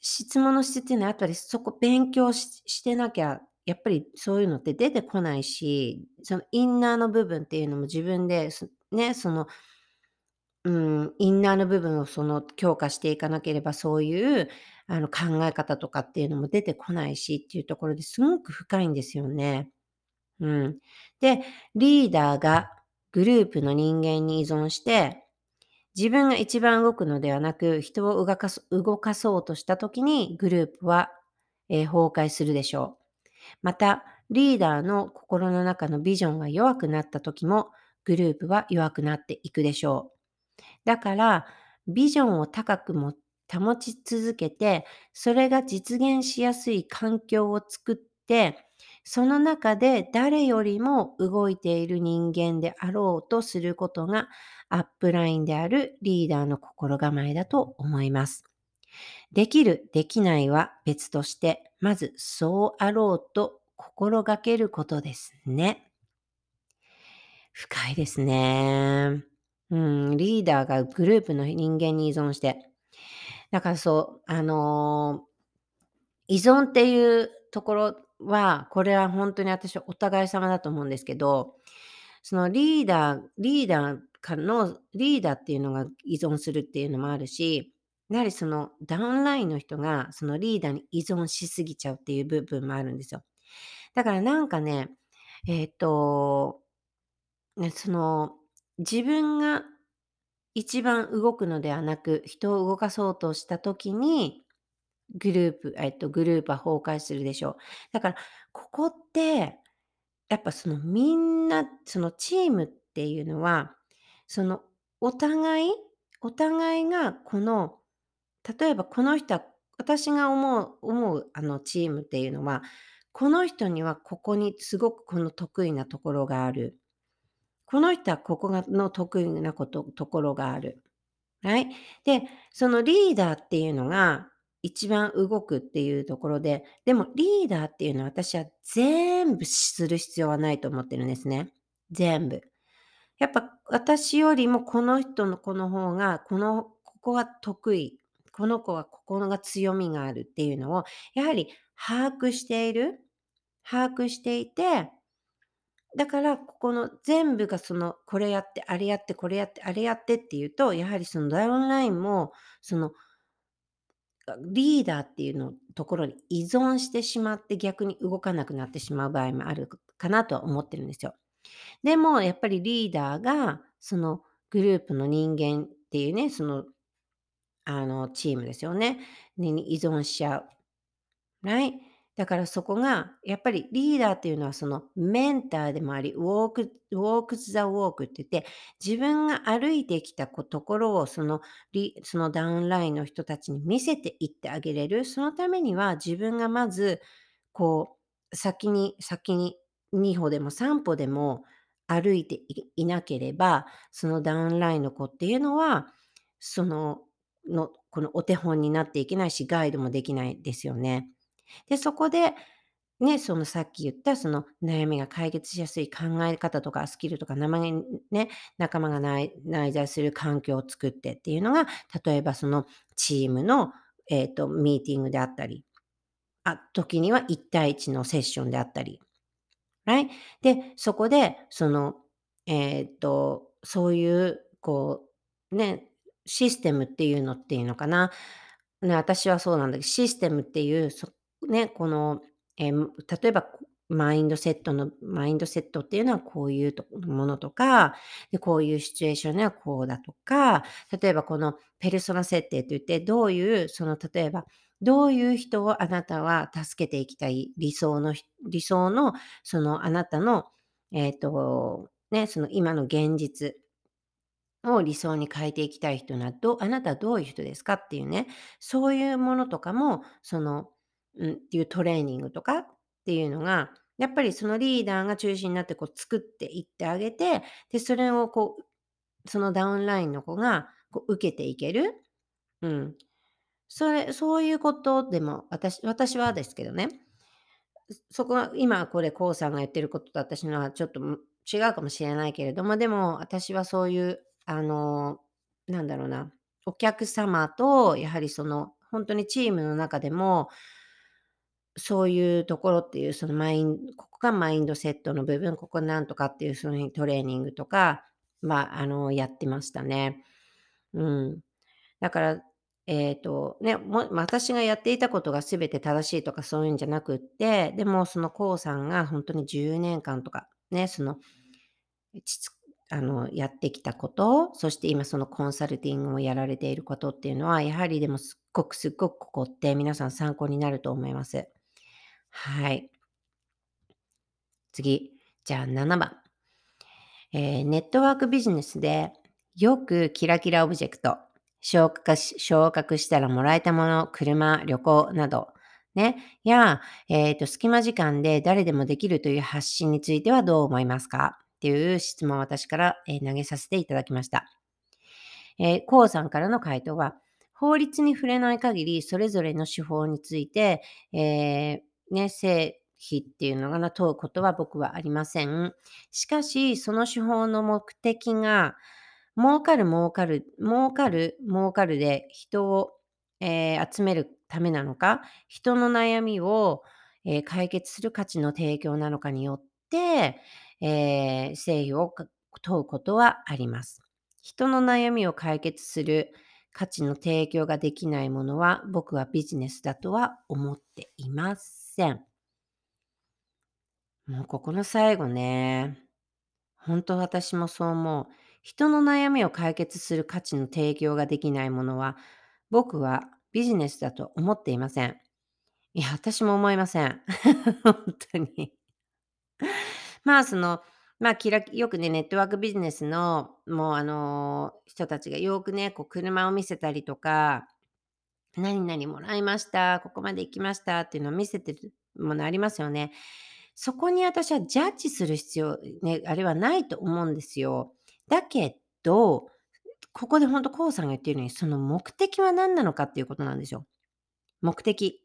質問の質っていうのはやっぱりそこ勉強してなきゃやっぱりそういうのって出てこないしそのインナーの部分っていうのも自分でねそのうん、インナーの部分をその強化していかなければそういうあの考え方とかっていうのも出てこないしっていうところですごく深いんですよね。うん、でリーダーがグループの人間に依存して自分が一番動くのではなく人を動か動かそうとした時にグループは、えー崩壊するでしょう。またリーダーの心の中のビジョンが弱くなった時もグループは弱くなっていくでしょう。だからビジョンを高くも保ち続けてそれが実現しやすい環境を作ってその中で誰よりも動いている人間であろうとすることがアップラインであるリーダーの心構えだと思います。できる、できないは別として、まずそうあろうと心がけることですね。深いですね。うん、リーダーがグループの人間に依存して。だからそう、あのー依存っていうところは、これは本当に私はお互い様だと思うんですけど、そのリーダー、リーダーからの、リーダーっていうのが依存するっていうのもあるし、やはりそのダウンラインの人がそのリーダーに依存しすぎちゃうっていう部分もあるんですよ。だからなんかね、えっ、と、ね、その自分が一番動くのではなく、人を動かそうとした時に、グループ、えっと、グループは崩壊するでしょう。だから、ここって、やっぱそのみんな、そのチームっていうのは、そのお互い、お互いがこの、例えばこの人は、私が思う、思うあのチームっていうのは、この人にはここにすごくこの得意なところがある。この人はここがの得意なことところがある。はい。で、そのリーダーっていうのが一番動くっていうところで、でもリーダーっていうのは私は全部する必要はないと思ってるんですね。全部。やっぱ私よりもこの人の子の方が、この、ここが得意。この子はここが強みがあるっていうのを、やはり把握している。把握していて、だから、ここの全部がその、これやって、あれやって、これやって、あれやってっていうと、やはりそのダウンラインも、その、リーダーっていうのところに依存してしまって逆に動かなくなってしまう場合もあるかなとは思ってるんですよ。でも、やっぱりリーダーが、そのグループの人間っていうね、その、あの、チームですよね。に依存しちゃう。right? だからそこが、やっぱりリーダーっていうのはそのメンターでもあり、ウォーク、ウォーク・ザ・ウォークって言って、自分が歩いてきたところをそのリそのダウンラインの人たちに見せていってあげれる。そのためには自分がまず、こう、先に、先に2歩でも3歩でも歩いていなければ、そのダウンラインの子っていうのは、その、の、このお手本になっていけないし、ガイドもできないですよね。で、そこで、ね、そのさっき言ったその悩みが解決しやすい考え方とかスキルとか、生ね、仲間が内内在する環境を作ってっていうのが、例えばそのチームの、えっ、と、ミーティングであったり、あ、時には1対1のセッションであったり。right? で、そこで、その、えっ、と、そういう、こう、ね、システムっていうのっていうのかな。ね、私はそうなんだけど、システムっていう、ね、この、えー例えば、マインドセットの、マインドセットっていうのはこういうとものとか、でこういうシチュエーションではこうだとか、例えばこのペルソナ設定といって、どういう、その例えば、どういう人をあなたは助けていきたい理想の、理想の、そのあなたの、えっ、と、ね、その今の現実を理想に変えていきたい人など、あなたはどういう人ですかっていうね、そういうものとかも、その、うん、っていうトレーニングとかっていうのが、やっぱりそのリーダーが中心になってこう作っていってあげて、で、それをこう、そのダウンラインの子がこう受けていける。うん。それ、そういうことでも、私、私はですけどね、そこは今これ、こうさんが言ってることと私のはちょっと違うかもしれないけれども、でも私はそういうあの、なんだろうな、お客様と、やはりその、本当にチームの中でも、そういうところっていう、そのマインここがマインドセットの部分、ここなんとかっていうそのトレーニングとか、まあ、あの、やってましたね。うん。だから、えっ、と、ね、も私がやっていたことが全て正しいとかそういうんじゃなくって、でもそのコウさんが本当に10年間とか、ね、その、あの、やってきたこと、そして今そのコンサルティングをやられていることっていうのは、やはりでもすっごくすっごくここって皆さん参考になると思います。はい。次。じゃあ7番。えー、ネットワークビジネスでよくキラキラオブジェクト、昇格し昇格したらもらえたもの、車、旅行など、ね、や、えっ、ー、と、隙間時間で誰でもできるという発信についてはどう思いますか？っていう質問を私から、えー、投げさせていただきました。えー、コウさんからの回答は、法律に触れない限り、それぞれの手法について、えー、ね、正否っていうのが問うことは僕はありません。しかし、その手法の目的が、儲かる儲かる、儲かる儲かるで人を、えー、集めるためなのか、人の悩みを、えー、解決する価値の提供なのかによって、えー、正義を問うことはあります。人の悩みを解決する価値の提供ができないものは僕はビジネスだとは思っていますせん。もうここの最後ね、本当私もそう思う。人の悩みを解決する価値の提供ができないものは僕はビジネスだと思っていません。いや、私も思いません。本当に。まあ、その、まあ、キラよくね、ネットワークビジネスの、もうあの、人たちがよくね、こう車を見せたりとか、何々もらいました、ここまで行きましたっていうのを見せてるものありますよね。そこに私はジャッジする必要、ね、あれはないと思うんですよ。だけど、ここで本当コウさんが言っているように、その目的は何なのかっていうことなんですよ。目的。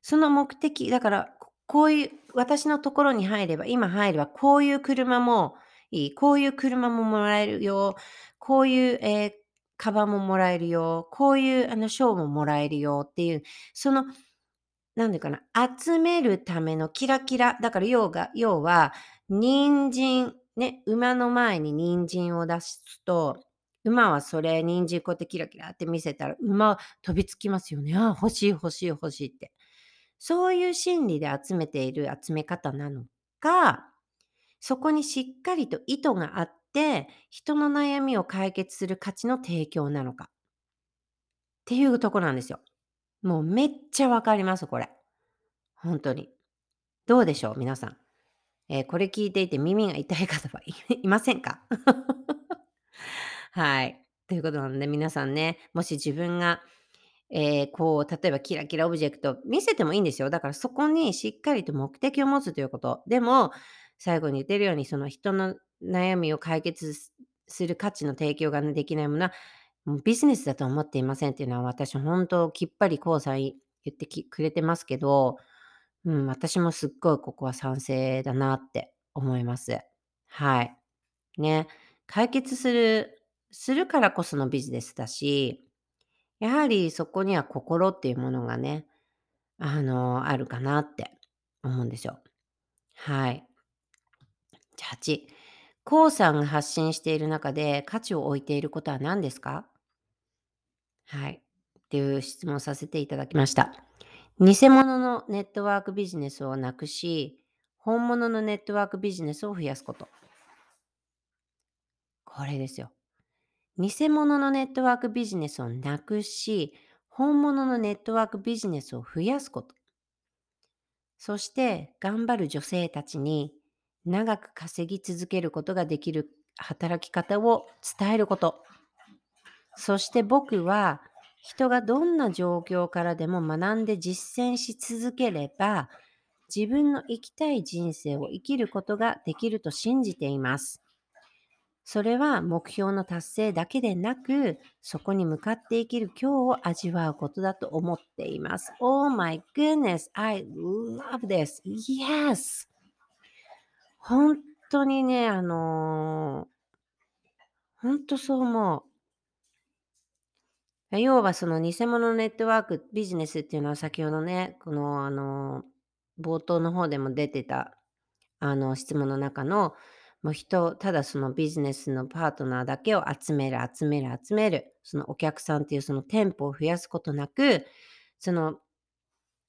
その目的、だから、こういう、私のところに入れば、今入れば、こういう車もいい、こういう車ももらえるよ、こういう、えーカバンももらえるよ、こういうあの賞ももらえるよっていう、その、なんでかな、集めるためのキラキラ、だから要が要は、人参、ね、馬の前に人参を出すと、馬はそれ、人参こうやってキラキラって見せたら、馬飛びつきますよね。ああ、欲しい欲しい欲しいって。そういう心理で集めている集め方なのか、そこにしっかりと意図があって、人の悩みを解決する価値の提供なのか。っていうとこなんですよ。もうめっちゃわかります、これ。本当に。どうでしょう、皆さん。えーこれ聞いていて耳が痛い方はい いませんか？はい。ということなので、皆さんね、もし自分が、えーこう、例えばキラキラオブジェクト見せてもいいんですよ。だからそこにしっかりと目的を持つということ。でも、最後に言ってるように、その人の悩みを解決する価値の提供ができないものは、ビジネスだと思っていませんっていうのは、私本当きっぱりこうさん言ってくれてますけど、うん、私もすっごいここは賛成だなって思います。はい。ね。解決する、するからこそのビジネスだし、やはりそこには心っていうものがね、あの、あるかなって思うんですよ。はい。じゃあ8。こうさんが発信している中で価値を置いていることは何ですか？はい。っていう質問させていただきました。偽物のネットワークビジネスをなくし、本物のネットワークビジネスを増やすこと。これですよ。偽物のネットワークビジネスをなくし、本物のネットワークビジネスを増やすこと。そして、頑張る女性たちに長く稼ぎ続けることができる働き方を伝えること。そして僕は、人がどんな状況からでも学んで実践し続ければ、自分の生きたい人生を生きることができると信じています。それは目標の達成だけでなく、そこに向かって生きる今日を味わうことだと思っています。Oh my goodness, I love this. Yes! 本当にね、あのー本当そう思う。要はその偽物ネットワークビジネスっていうのは先ほどね、このあの、冒頭の方でも出てたあの質問の中の、もう人、ただそのビジネスのパートナーだけを集める、集める、集める、そのお客さんっていうその店舗を増やすことなく、その、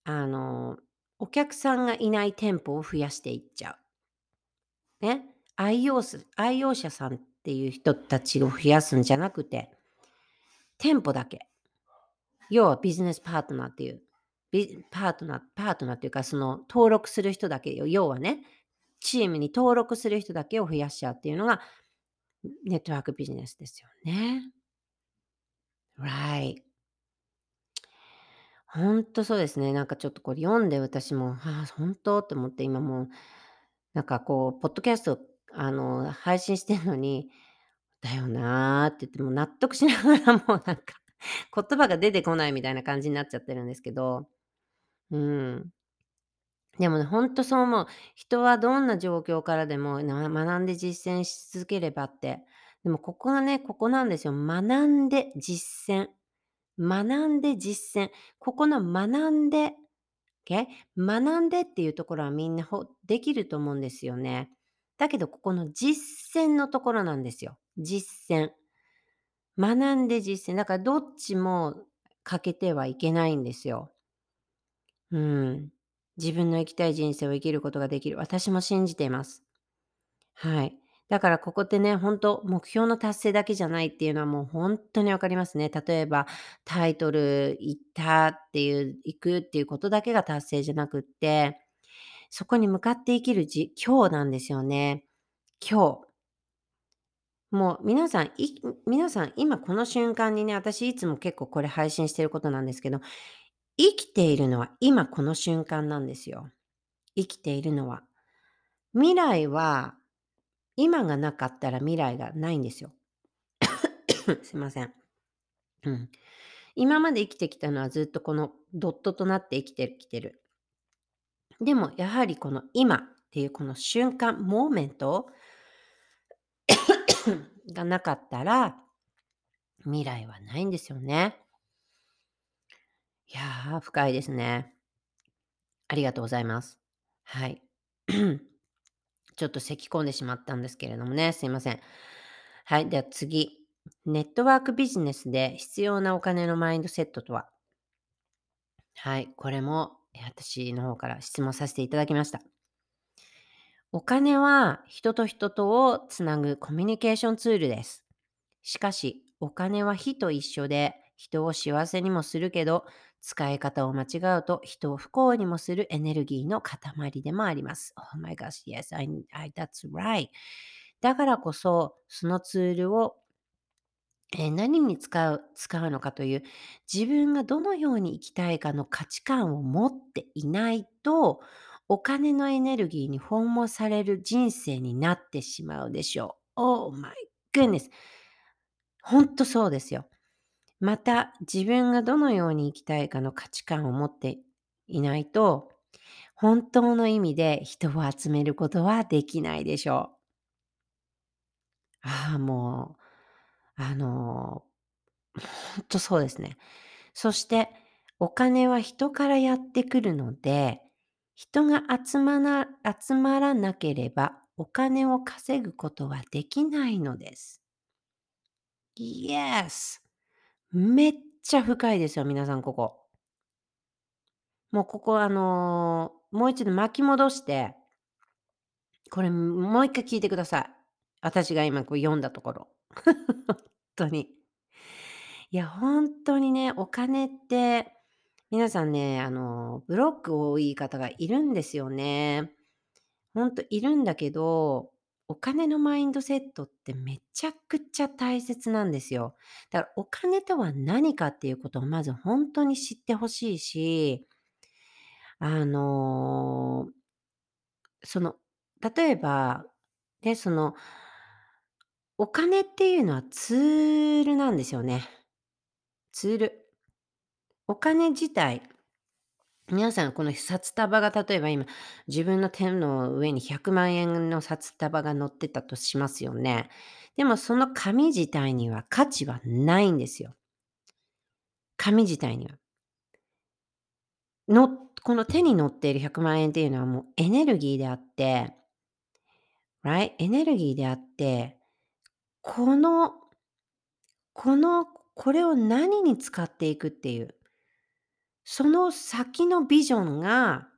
あの、お客さんがいない店舗を増やしていっちゃう。ね。愛用す、愛用者さんっていう人たちを増やすんじゃなくて、店舗だけ。要はビジネスパートナーっていう、パートナー、パートナーっていうか、その登録する人だけよ。要はね、チームに登録する人だけを増やしちゃうっていうのが、ネットワークビジネスですよね。Right. 本当そうですね。なんかちょっとこれ読んで私も、ああ、本当って思って今もう、なんかこう、ポッドキャスト、あの、配信してるのに、だよなーって言って、もう納得しながらもうなんか、言葉が出てこないみたいな感じになっちゃってるんですけど、うん。でもね、ほんとそう思う。人はどんな状況からでも学んで実践し続ければって。でもここがね、ここなんですよ。学んで実践。学んで実践。ここの学んで、OK？学んでっていうところはみんなできると思うんですよね。だけどここの実践のところなんですよ。実践。学んで実践。だからどっちも欠けてはいけないんですよ。うん。自分の生きたい人生を生きることができる。私も信じています。はい。だからここってね、本当目標の達成だけじゃないっていうのはもう本当にわかりますね。例えばタイトル行ったっていう、行くっていうことだけが達成じゃなくって、そこに向かって生きるじ今日なんですよね。今日。もう皆さん、い皆さん今この瞬間にね、私いつも結構これ配信してることなんですけど、生きているのは今この瞬間なんですよ。生きているのは。未来は今がなかったら未来がないんですよ。すいません。うん。今まで生きてきたのはずっとこのドットとなって生きてきてる。でもやはりこの今っていうこの瞬間、モーメント がなかったら未来はないんですよね。いやー、深いですね。ありがとうございます。はい。ちょっと咳き込んでしまったんですけれどもね、すいません。はい。では次。ネットワークビジネスで必要なお金のマインドセットとは？はい。これも私の方から質問させていただきました。お金は人と人とをつなぐコミュニケーションツールです。しかし、お金は火と一緒で人を幸せにもするけど、使い方を間違うと人を不幸にもするエネルギーの塊でもあります。Oh my gosh, yes, I, I, that's right. だからこそ、そのツールをえ何に使う使うのかという、自分がどのように生きたいかの価値観を持っていないと、お金のエネルギーに訪問される人生になってしまうでしょう。Oh my goodness! ほんとそうですよ。また、自分がどのように生きたいかの価値観を持っていないと、本当の意味で人を集めることはできないでしょう。ああ、もう、あの、ほんとそうですね。そして、お金は人からやってくるので、人が集まな集まらなければ、お金を稼ぐことはできないのです。Yes! めっちゃ深いですよ、皆さんここ。もうここあの、もう一度巻き戻してこれもう一回聞いてください。私が今こう読んだところ。ほんとに。いや、ほんとにね、お金って、皆さんね、あの、ブロック多い方がいるんですよね。ほんといるんだけど、お金のマインドセットってめちゃくちゃ大切なんですよ。だからお金とは何かっていうことをまずほんとに知って欲しいし、あの、その、例えば、で、その、お金っていうのはツールなんですよね。ツール。お金自体、皆さんこの札束が例えば今、自分の手の上に100万円の札束が乗ってたとしますよね。でもその紙自体には価値はないんですよ。紙自体には。のこの手に乗っている100万円っていうのはもうエネルギーであって、right? エネルギーであって、このこのこれを何に使っていくっていう、その先のビジョンが、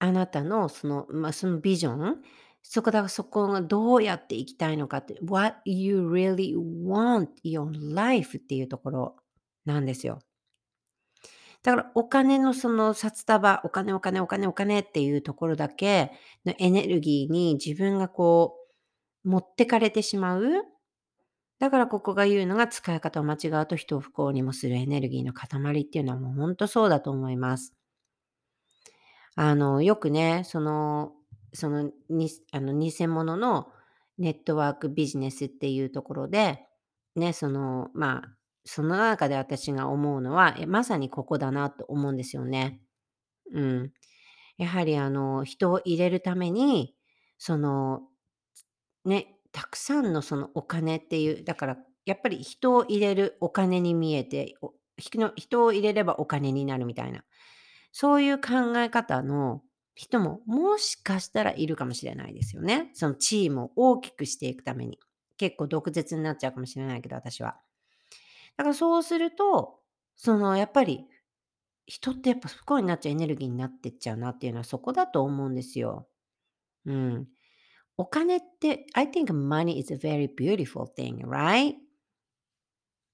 あなたのその、まあ、そのビジョン、そこだからそこがどうやって生きたいのかって、what you really want your life っていうところなんですよ。だからお金のその札束、お金お金お金お金っていうところだけのエネルギーに自分がこう持ってかれてしまう。だからここが言うのが使い方を間違うと人を不幸にもするエネルギーの塊っていうのはもうほんとそうだと思います。あの、よくね、その、その、にあの、偽物のネットワークビジネスっていうところで、ね、その、まあ、その中で私が思うのは、まさにここだなと思うんですよね。うん。やはりあの、人を入れるために、その、ね、たくさんのそのお金っていう、だからやっぱり人を入れるお金に見えて、人を入れればお金になるみたいな、そういう考え方の人ももしかしたらいるかもしれないですよね。そのチームを大きくしていくために。結構毒舌になっちゃうかもしれないけど、私は。だからそうすると、そのやっぱり、人ってやっぱ不幸になっちゃうエネルギーになってっちゃうなっていうのはそこだと思うんですよ。うん。お金って、I think money is a very beautiful thing, right?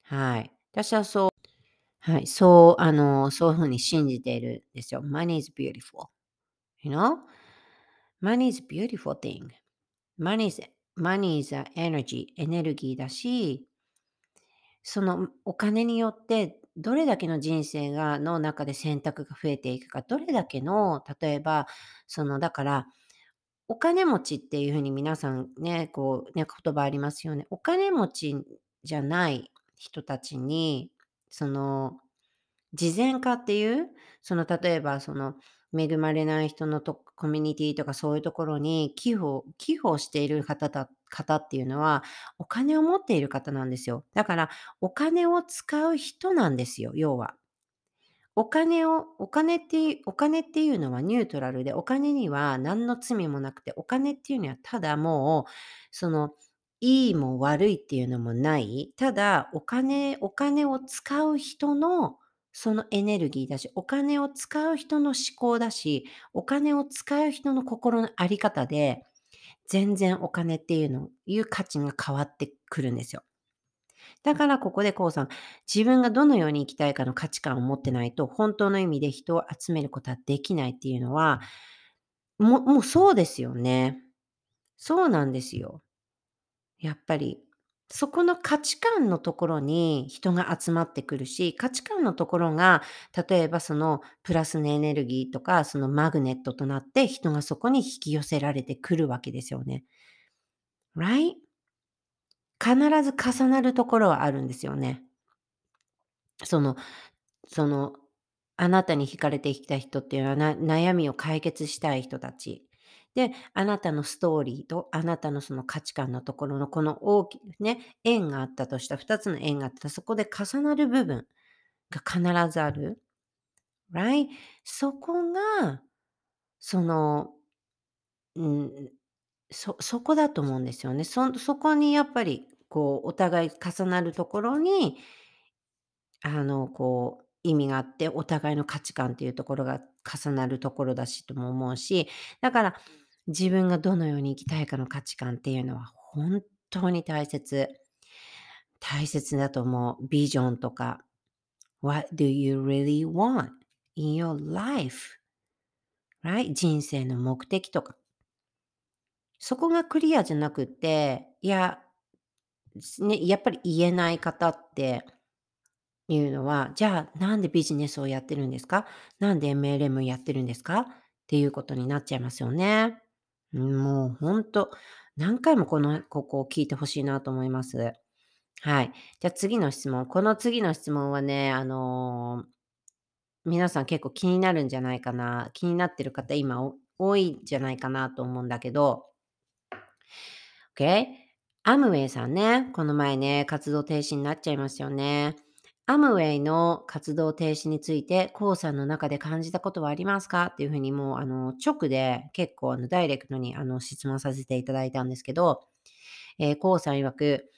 はい。私はそうはい、そう、あの、そういう風に信じているんですよ。Money is beautiful. You know? Money is beautiful thing. Money is, money is energy, エネルギーだし、そのお金によってどれだけの人生がの中で選択が増えていくか、どれだけの、例えば、その、だから、お金持ちっていう風に皆さんね、こうね、言葉ありますよね。お金持ちじゃない人たちに、その、慈善家っていう、その例えばその恵まれない人のとコミュニティとかそういうところに寄付を寄付をしている方だ方っていうのは、お金を持っている方なんですよ。だからお金を使う人なんですよ、要は。お金をお金ってお金っていうのはニュートラルで、お金には何の罪もなくて、お金っていうのはただもう、その、いいも悪いっていうのもない。ただ、お金お金を使う人のそのエネルギーだし、お金を使う人の思考だし、お金を使う人の心のあり方で、全然お金っていうのいう価値が変わってくるんですよ。だからここでこうさん、自分がどのように生きたいかの価値観を持ってないと、本当の意味で人を集めることはできないっていうのは、ももうそうですよね。そうなんですよ。やっぱり。そこの価値観のところに人が集まってくるし、価値観のところが、例えばそのプラスのエネルギーとか、そのマグネットとなって人がそこに引き寄せられてくるわけですよね。Right? 必ず重なるところはあるんですよね。そのその、あなたに惹かれてきた人っていうのは、悩みを解決したい人たち。で、あなたのストーリーとあなたのその価値観のところのこの大きなね、縁があったとした2つの縁があった、そこで重なる部分が必ずある。Right? そこが、その、そそこだと思うんですよね。そそこにやっぱり、こうお互い重なるところにあの、こう、意味があって、お互いの価値観っていうところが重なるところだしとも思うし、だから自分がどのように生きたいかの価値観っていうのは本当に大切。大切だと思う。ビジョンとか。What do you really want in your life? Right? 人生の目的とか。そこがクリアじゃなくて、いや、ね、やっぱり言えない方っていうのは、じゃあなんでビジネスをやってるんですか？なんで MLM やってるんですか？っていうことになっちゃいますよね。もうほんと、何回もこのここを聞いて欲しいなと思います。はい。じゃあ、次の質問。この次の質問はね、あの、皆さん結構気になるんじゃないかな。気になってる方今多いんじゃないかなと思うんだけど。OK? アムウェイさんね、この前ね、活動停止になっちゃいましたよね。アムウェイの活動停止について、コウさんの中で感じたことはありますか？っていうふうにもう、あの、直で結構あのダイレクトにあの質問させていただいたんですけど、えー、コウさん曰く、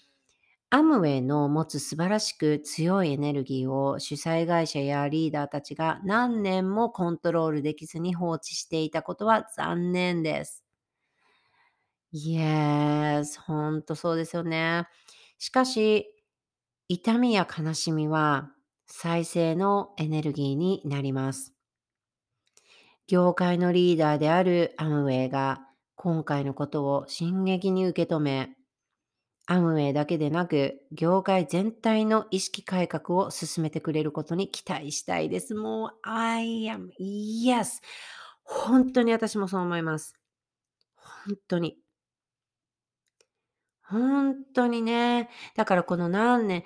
アムウェイの持つ素晴らしく強いエネルギーを主催会社やリーダーたちが何年もコントロールできずに放置していたことは残念です。Yes, ほんとそうですよね。しかし、痛みや悲しみは再生のエネルギーになります。業界のリーダーであるアムウェイが今回のことを進撃に受け止め、アムウェイだけでなく、業界全体の意識改革を進めてくれることに期待したいです。もう、I am, yes. 本当に私もそう思います。本当に。本当にね。だからこの何年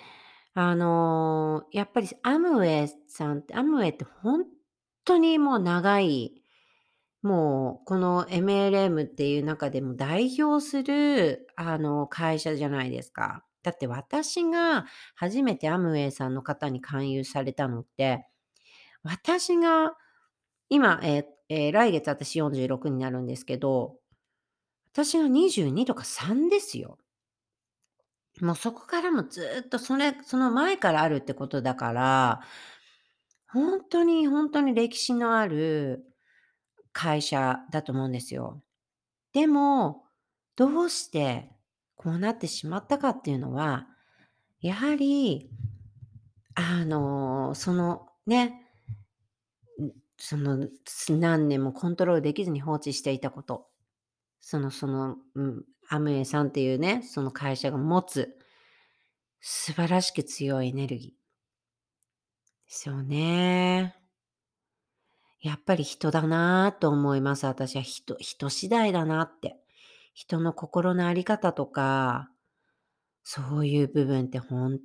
あの、やっぱりアムウェイさんってアムウェイって本当にもう長い、もうこの MLM っていう中でも代表する、あの、会社じゃないですか。だって私が初めてアムウェイさんの方に勧誘されたのって、私が今、ええ、来月私46になるんですけど、私が22とか3ですよ。もうそこからもずっとそれその前からあるってことだから、ほんとにほんとに歴史のある会社だと思うんですよ。でも、どうしてこうなってしまったかっていうのは、やはり、あの、そのね、その、何年もコントロールできずに放置していたこと。そのその、うん、アムウェイさんっていうね、その会社が持つ素晴らしく強いエネルギー。ですよね。やっぱり人だなと思います。私は人人次第だなって。人の心の在り方とか、そういう部分って本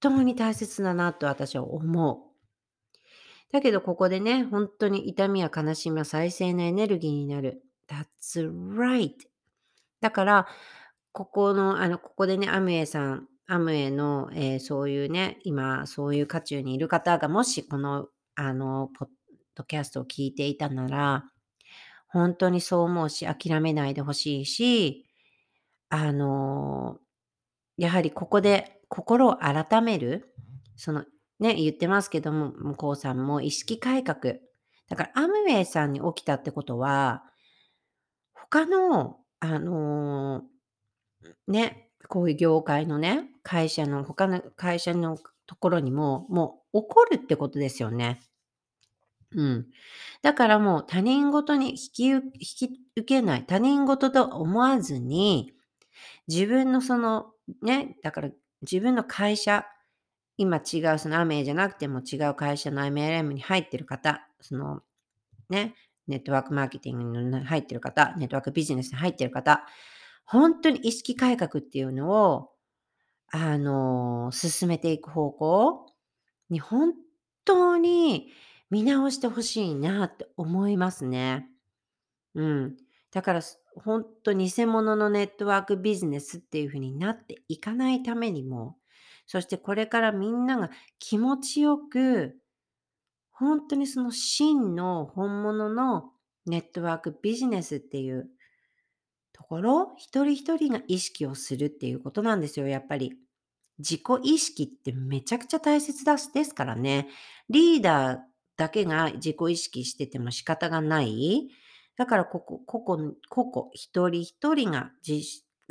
当に大切だなと私は思う。だけどここでね、本当に痛みや悲しみは再生のエネルギーになる。That's right. だから、ここの、あの、ここでね、アムウェイさん、アムウェイの、えーそういうね、今そういう渦中にいる方がもしこの、あの、ポッドキャストを聞いていたなら、本当にそう思うし、諦めないでほしいし、あの、やはりここで心を改める、その、ね、言ってますけども、向こうさんも意識改革。だからアムウェイさんに起きたってことは、他の、あの、ね、こういう業界のね、会社の他の会社のところにも、もう起こるってことですよね。うん。だからもう他人事に引き引き受けない、他人事と思わずに、自分のその、ね、だから自分の会社、今違うそのアメーじゃなくても違う会社の MLM に入ってる方、そのね、ネットワークマーケティングに入ってる方、ネットワークビジネスに入ってる方、本当に意識改革っていうのを、あの、進めていく方向に本当に見直してほしいなって思いますね。うん。だから、すほんと偽物のネットワークビジネスっていう風になっていかないためにも、そしてこれからみんなが気持ちよく、ほんとにその真の本物のネットワークビジネスっていうところ、一人一人が意識をするっていうことなんですよ、やっぱり。自己意識ってめちゃくちゃ大切だすですからね。リーダーだけが自己意識してても仕方がない。だからここ個々個々一人一人が自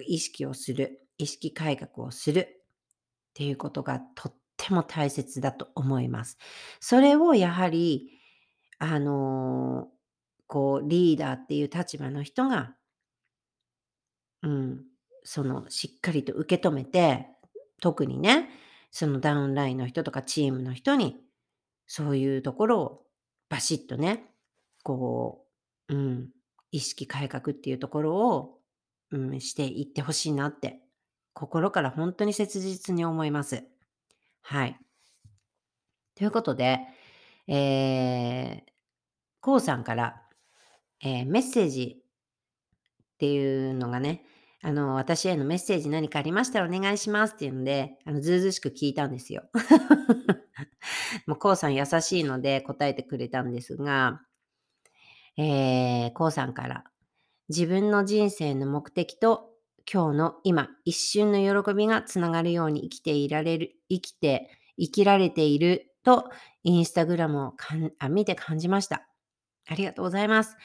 意識をする、意識改革をするっていうことがとっても大切だと思います。それをやはり、あの、こうリーダーっていう立場の人がうん、そのしっかりと受け止めて、特にね、そのダウンラインの人とかチームの人に、そういうところをバシッとね、こう、うん、意識改革っていうところを、うん、していってほしいなって、心から本当に切実に思います。はい。ということで、えー、こうさんから、えーメッセージっていうのがね、あの、私へのメッセージ何かありましたらお願いしますっていうので、あの、ずうずしく聞いたんですよ。もう、こうさん優しいので答えてくれたんですが、えー、こうさんから、自分の人生の目的と今日の今、一瞬の喜びがつながるように生きていられる、生きて、生きられていると、インスタグラムをかんあ見て感じました。ありがとうございます。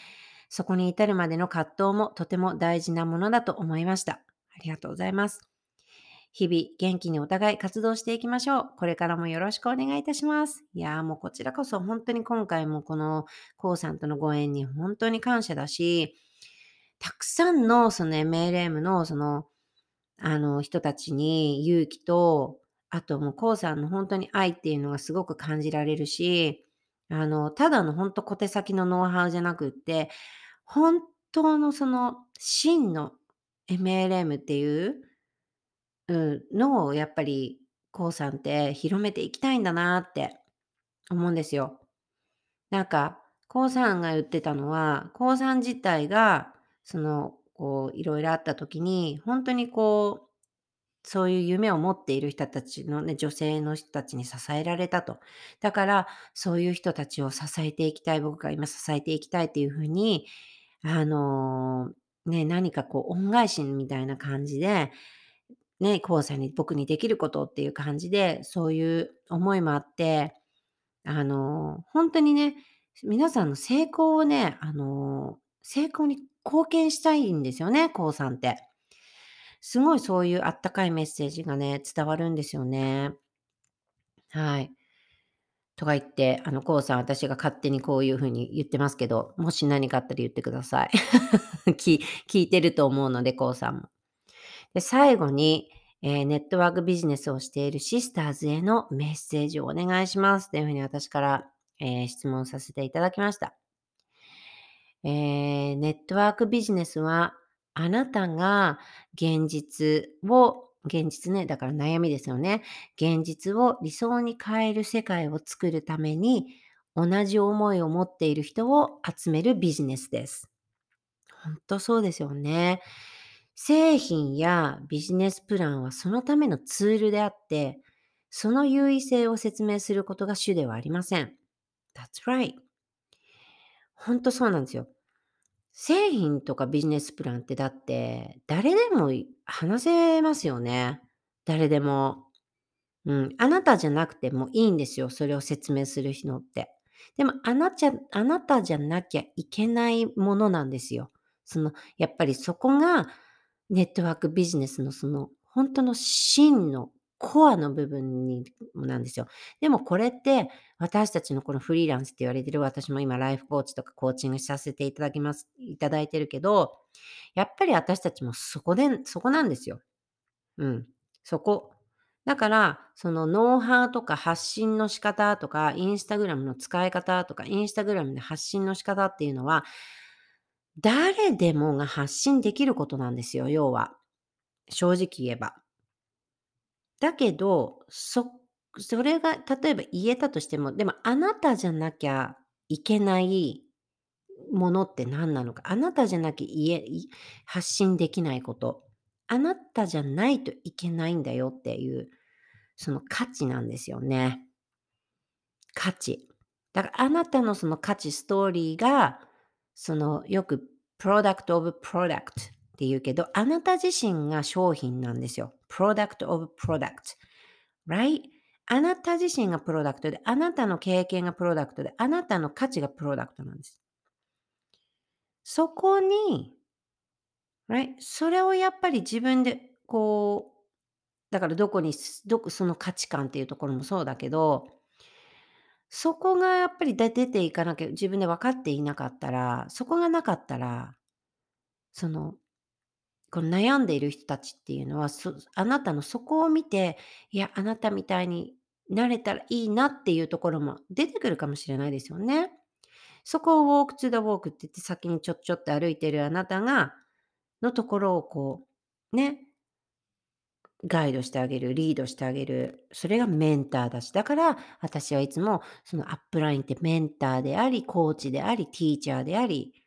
そこに至るまでの葛藤もとても大事なものだと思いました。ありがとうございます。日々元気にお互い活動していきましょう。これからもよろしくお願いいたします。いやーもうこちらこそ本当に今回もこのこうさんとのご縁に本当に感謝だし、たくさんのその MLM のそのあの人たちに勇気と、あともうこうさんの本当に愛っていうのがすごく感じられるし、あの、ただの本当小手先のノウハウじゃなくって、本当のその真の MLM っていう、うん、のをやっぱりこうさんって広めていきたいんだなって思うんですよ。なんか、こうさんが言ってたのは、こうさん自体が、その、こう、いろいろあった時に、本当にこう、そういう夢を持っている人たちのね、女性の人たちに支えられたと。だから、そういう人たちを支えていきたい、僕が今支えていきたいっていう風に、あの、ね、何かこう恩返しみたいな感じで、ね、こうさんに僕にできることっていう感じで、そういう思いもあって、あの、本当にね、皆さんの成功をね、あの、成功に貢献したいんですよね、こうさんって。すごいそういうあったかいメッセージがね、伝わるんですよね。はい。とか言って、あの、こうさん、私が勝手にこういう風に言ってますけど、もし何かあったら言ってください。聞聞いてると思うので、こうさんも。で、最後に、えーネットワークビジネスをしているシスターズへのメッセージをお願いしますというふうに私から、えー質問させていただきました。えーネットワークビジネスはあなたが現実を現実ね、だから悩みですよね。現実を理想に変える世界を作るために同じ思いを持っている人を集めるビジネスです。本当そうですよね。製品やビジネスプランはそのためのツールであって、その優位性を説明することが主ではありません。That's right. 本当そうなんですよ。製品とかビジネスプランってだって誰でも話せますよね。誰でも。うん。あなたじゃなくてもいいんですよ。それを説明する人って。でもあなたあなたじゃなきゃいけないものなんですよ。そのやっぱりそこがネットワークビジネスのその本当の真のコアの部分になんですよ。でもこれって私たちのこのフリーランスって言われてる私も今ライフコーチとかコーチングさせていただきます、いただいてるけど、やっぱり私たちもそこで、そこなんですよ。うん。そこ。だから、そのノウハウとか発信の仕方とか、インスタグラムの使い方とか、インスタグラムで発信の仕方っていうのは、誰でもが発信できることなんですよ、要は。正直言えば。だけど、そ、それが例えば言えたとしても、でもあなたじゃなきゃいけないものって何なのか。あなたじゃなきゃ言え、発信できないこと。あなたじゃないといけないんだよっていう、その価値なんですよね。価値。だからあなたのその価値、ストーリーが、そのよく product of product って言うけど、あなた自身が商品なんですよ。product of product。right? あなた自身がプロダクトで、あなたの経験がプロダクトで、あなたの価値がプロダクトなんです。そこに、right? それをやっぱり自分でこう、だからどこに、どこ、その価値観っていうところもそうだけど、そこがやっぱり出ていかなきゃ、自分で分かっていなかったら、そこがなかったら、その、この悩んでいる人たちっていうのは、あなたのそこを見て、いや、あなたみたいになれたらいいなっていうところも出てくるかもしれないですよね。そこをウォークツーダウォークって言って先にちょっちょって歩いてるあなたが、のところをこう、ね、ガイドしてあげる、リードしてあげる。それがメンターだし。だから私はいつもそのアップラインってメンターであり、コーチであり、ティーチャーであり、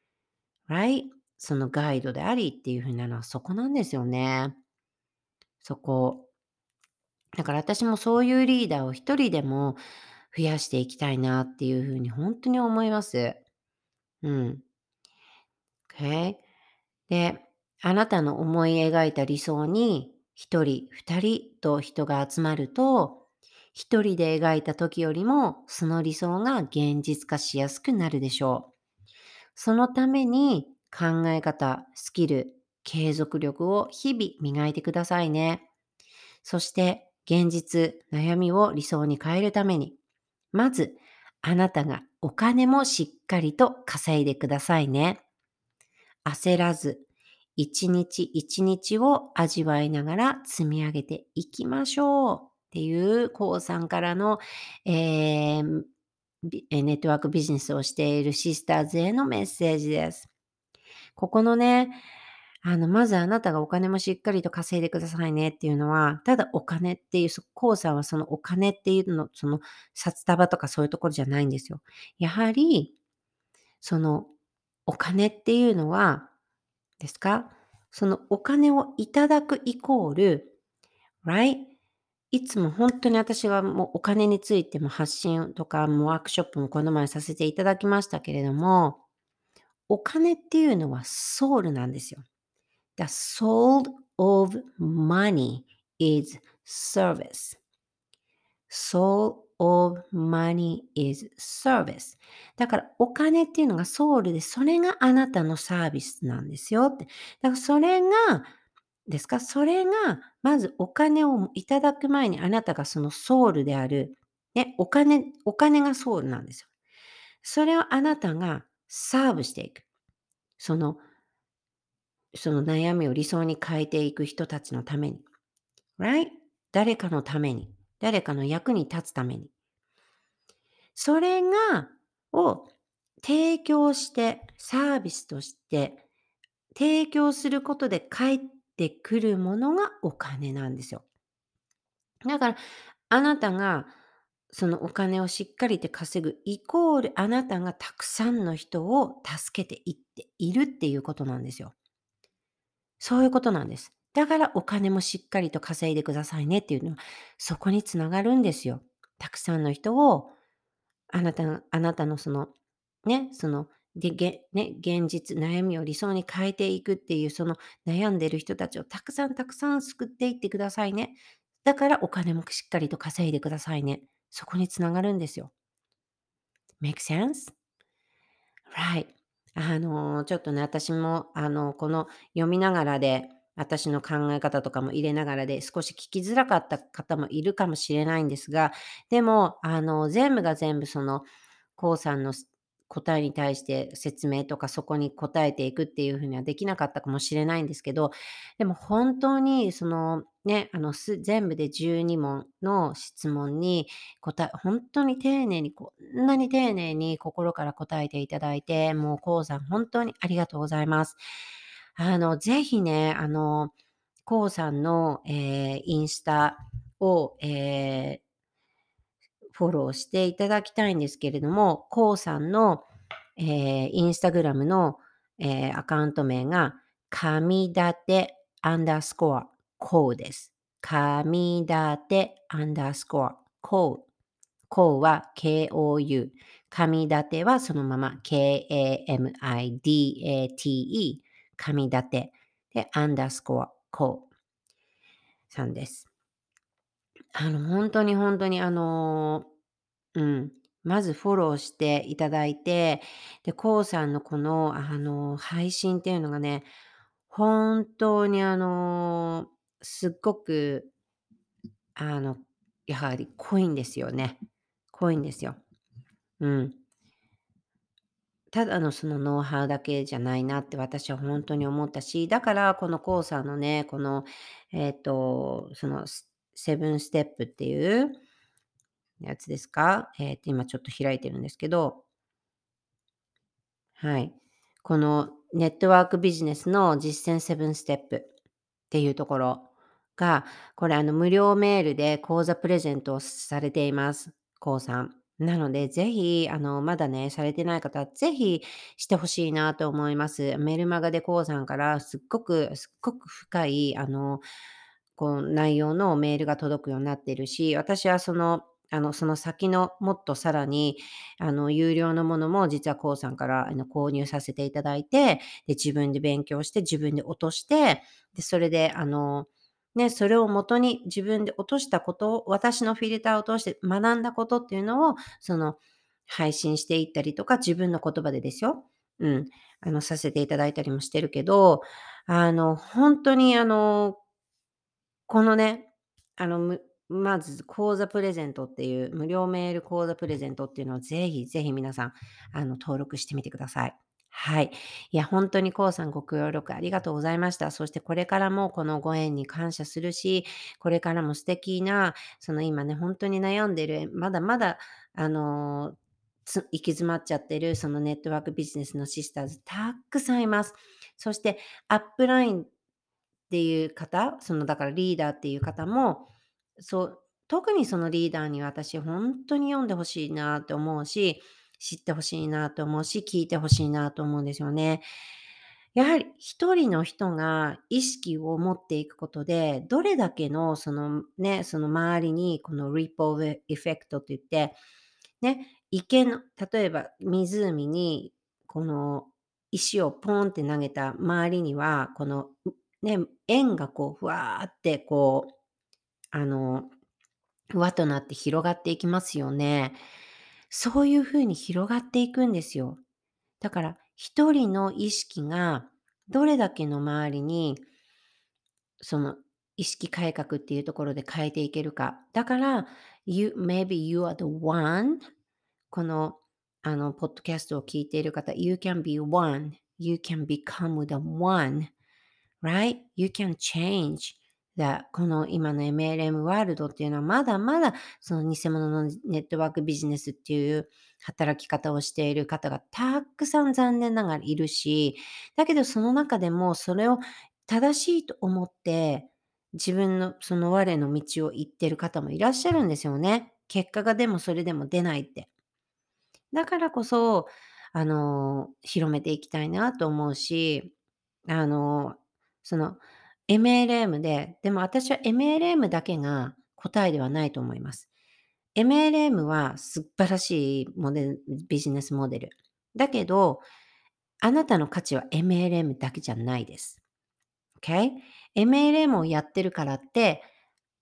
right? そのガイドでありっていう風なのはそこなんですよね。そこ。だから私もそういうリーダーを一人でも増やしていきたいなっていう風に本当に思います。うん。Okay? で、あなたの思い描いた理想に一人、二人と人が集まると、一人で描いた時よりもその理想が現実化しやすくなるでしょう。そのために考え方、スキル、継続力を日々磨いてくださいね。そして現実、悩みを理想に変えるために、まずあなたがお金もしっかりと稼いでくださいね。焦らず、一日一日を味わいながら積み上げていきましょうっていう、こうさんからの、えーネットワークビジネスをしているシスターズへのメッセージです。ここのね、あの、まずあなたがお金もしっかりと稼いでくださいねっていうのは、ただお金っていう、そこうさんはそのお金っていうの、その札束とかそういうところじゃないんですよ。やはり、そのお金っていうのは、ですか？そのお金をいただくイコール、right? いつも本当に私はもうお金についても発信とかもワークショップもこの前させていただきましたけれども、お金っていうのはソウルなんですよ。The soul of money is service. soul of money is service. だからお金っていうのがソウルで、それがあなたのサービスなんですよって。だからそれが、ですか？それが、まずお金をいただく前にあなたがそのソウルである、ね、お金、お金がソウルなんですよ。それをあなたがサーブしていく。その、その悩みを理想に変えていく人たちのために。Right? 誰かのために。誰かの役に立つために。それが、を提供して、サービスとして、提供することで返ってくるものがお金なんですよ。だから、あなたがそのお金をしっかりと稼ぐイコールあなたがたくさんの人を助けていっているっていうことなんですよ。そういうことなんです。だからお金もしっかりと稼いでくださいねっていうのは、そこにつながるんですよ。たくさんの人を、あなた、あなたのその、ね、その、で、げ、ね、現実、悩みを理想に変えていくっていう、その悩んでる人たちをたくさんたくさん救っていってくださいね。だからお金もしっかりと稼いでくださいね。そこにつながるんですよ。Make sense? Right. あの、ちょっとね、私も、あの、この読みながらで、私の考え方とかも入れながらで、少し聞きづらかった方もいるかもしれないんですが、でも、あの、全部が全部その、こうさんの答えに対して説明とかそこに答えていくっていうふうにはできなかったかもしれないんですけど、でも本当にそのね、あの全部で12問の質問に答え、本当に丁寧に、こんなに丁寧に心から答えていただいて、もうこうさん本当にありがとうございます。あの、ぜひね、あの、こうさんの、えー、インスタを、えーフォローしていただきたいんですけれども、こうさんの、えー、インスタグラムの、えー、アカウント名が、神立てアンダースコアこうです。神立てアンダースコアこう。こうは KOU。神立てはそのまま KAMIDATE。神立て。で、アンダースコアこうさんです。あの、本当に本当にあのうん、まずフォローしていただいて、で、こうさんのこの、あの、配信っていうのがね、本当にあの、すっごく、あの、やはり濃いんですよね。濃いんですよ。うん。ただのそのノウハウだけじゃないなって私は本当に思ったし、だからこのコウさんのね、この、えっ、と、そのセブンステップっていうやつですか？えっ、と、今ちょっと開いてるんですけど、はい。このネットワークビジネスの実践7ステップっていうところが、これあの無料メールで講座プレゼントをされています。こうさん。なので、ぜひ、あの、まだね、されてない方は、ぜひしてほしいなと思います。メルマガでこうさんからすっごく、すっごく深い、あの、こう内容のメールが届くようになっているし、私はそのあの、その先のもっとさらに、あの、有料のものも実はこうさんからあの購入させていただいて、で、自分で勉強して、自分で落として、で、それで、あの、ね、それをもとに自分で落としたことを、私のフィルターを通して学んだことっていうのを、その、配信していったりとか、自分の言葉でですよ。うん。あの、させていただいたりもしてるけど、あの、本当にあの、このね、あの、まず、講座プレゼントっていう、無料メール講座プレゼントっていうのをぜひぜひ皆さん、あの、登録してみてください。はい。いや、本当にこうさんご協力ありがとうございました。そしてこれからもこのご縁に感謝するし、これからも素敵な、その今ね、本当に悩んでる、まだまだ、あの行き詰まっちゃってる、そのネットワークビジネスのシスターズ、たくさんいます。そして、アップラインっていう方、そのだからリーダーっていう方も、そう、特にそのリーダーに私本当に読んでほしいなと思うし、知ってほしいなと思うし、聞いてほしいなと思うんですよね。やはり一人の人が意識を持っていくことで、どれだけのそのね、その周りにこのリポーエフェクトって言って、ね、池の、例えば湖にこの石をポンって投げた周りには、このね、円がこう、ふわーってこう、あの、輪となって広がっていきますよね。そういうふうに広がっていくんですよ。だから、一人の意識がどれだけの周りに、その意識改革っていうところで変えていけるか。だから、you, maybe you are the one この、あの、ポッドキャストを聞いている方、you can be one. You can become the one. Right? You can change. だこの今の MLM ワールドっていうのはまだまだその偽物のネットワークビジネスっていう働き方をしている方がたくさん残念ながらいるし、だけどその中でもそれを正しいと思って自分のその我の道を行ってる方もいらっしゃるんですよね。結果がでもそれでも出ないって。だからこそ、あの、広めていきたいなと思うし、あの、その MLM で、でも私は MLM だけが答えではないと思います。MLM は素晴らしいモデルビジネスモデル。だけど、あなたの価値は MLM だけじゃないです。Okay? MLM をやってるからって、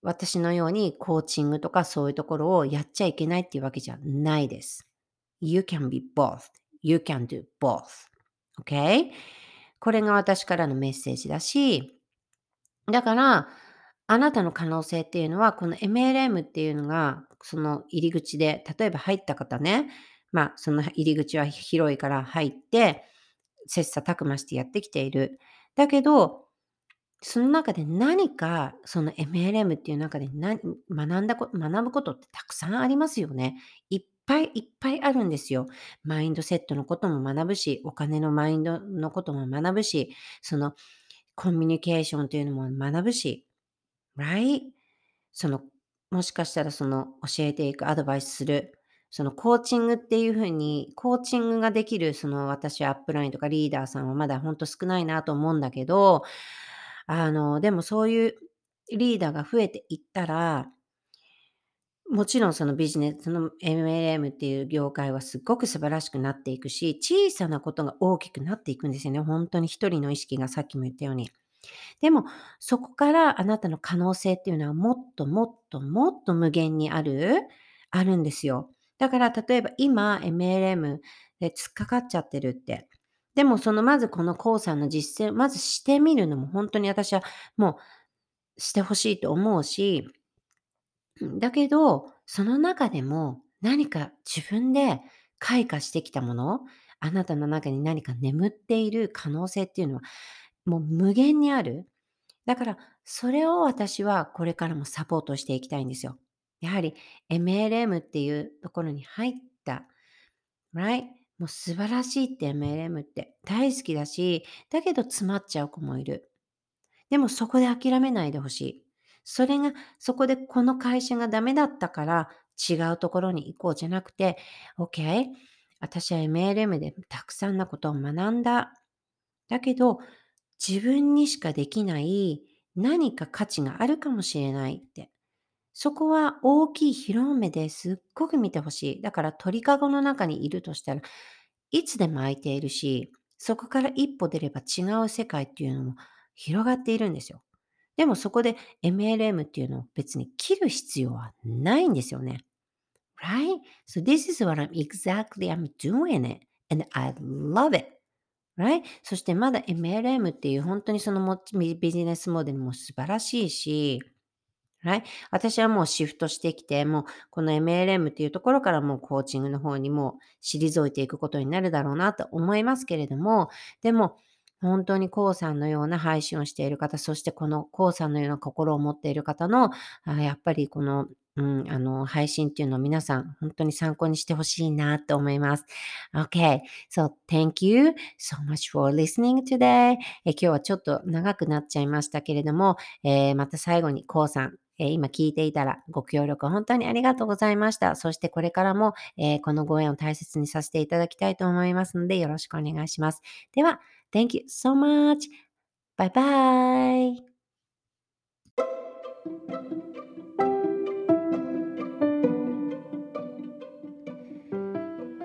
私のようにコーチングとかそういうところをやっちゃいけないっていうわけじゃないです。You can be both. You can do both. Okay? これが私からのメッセージだし、だから、あなたの可能性っていうのは、この MLM っていうのが、その入り口で、例えば入った方ね、まあ、その入り口は広いから入って、切磋琢磨してやってきている。だけど、その中で何か、その MLM っていう中で何学んだこ学ぶことってたくさんありますよね。いっぱいいっぱいあるんですよ。マインドセットのことも学ぶし、お金のマインドのことも学ぶし、そのコミュニケーションというのも学ぶし、right? その、もしかしたらその教えていく、アドバイスする、そのコーチングっていうふうに、コーチングができる、その私はアップラインとかリーダーさんはまだほんと少ないなと思うんだけど、あの、でもそういうリーダーが増えていったら、もちろんそのビジネス、の MLM っていう業界はすっごく素晴らしくなっていくし、小さなことが大きくなっていくんですよね。本当に一人の意識がさっきも言ったように。でも、そこからあなたの可能性っていうのはもっともっともっと無限にある、あるんですよ。だから例えば今 MLM で突っかかっちゃってるって。でもそのまずこのコウさんの実践まずしてみるのも本当に私はもうしてほしいと思うし、だけど、その中でも何か自分で開花してきたもの、あなたの中に何か眠っている可能性っていうのは、もう無限にある。だから、それを私はこれからもサポートしていきたいんですよ。やはり MLM っていうところに入った、right? もう素晴らしいって MLM って大好きだし、だけど詰まっちゃう子もいる。でもそこで諦めないでほしい。それが、そこでこの会社がダメだったから違うところに行こうじゃなくて、OK、私は MLM でたくさんなことを学んだ。だけど、自分にしかできない何か価値があるかもしれないって。そこは大きい広目ですっごく見てほしい。だから鳥かごの中にいるとしたらいつでも空いているし、そこから一歩出れば違う世界っていうのも広がっているんですよ。でもそこで MLM っていうのを別に切る必要はないんですよね。Right? So this is what I'm exactly I'm doing it and I love it. Right? そしてまだ MLM っていう本当にそのビジネスモデルも素晴らしいし、Right? 私はもうシフトしてきて、もうこの MLM っていうところからもうコーチングの方にも退いていくことになるだろうなと思いますけれども、でも本当にコウさんのような配信をしている方、そしてこのコウさんのような心を持っている方の、あやっぱりこの、うん、あの、配信っていうのを皆さん本当に参考にしてほしいなと思います。Okay. So, thank you so much for listening today. え今日はちょっと長くなっちゃいましたけれども、えー、また最後にコウさん、え、今聞いていたらご協力本当にありがとうございました。そしてこれからも、えー、このご縁を大切にさせていただきたいと思いますのでよろしくお願いします。では、Thank you so much. Bye bye.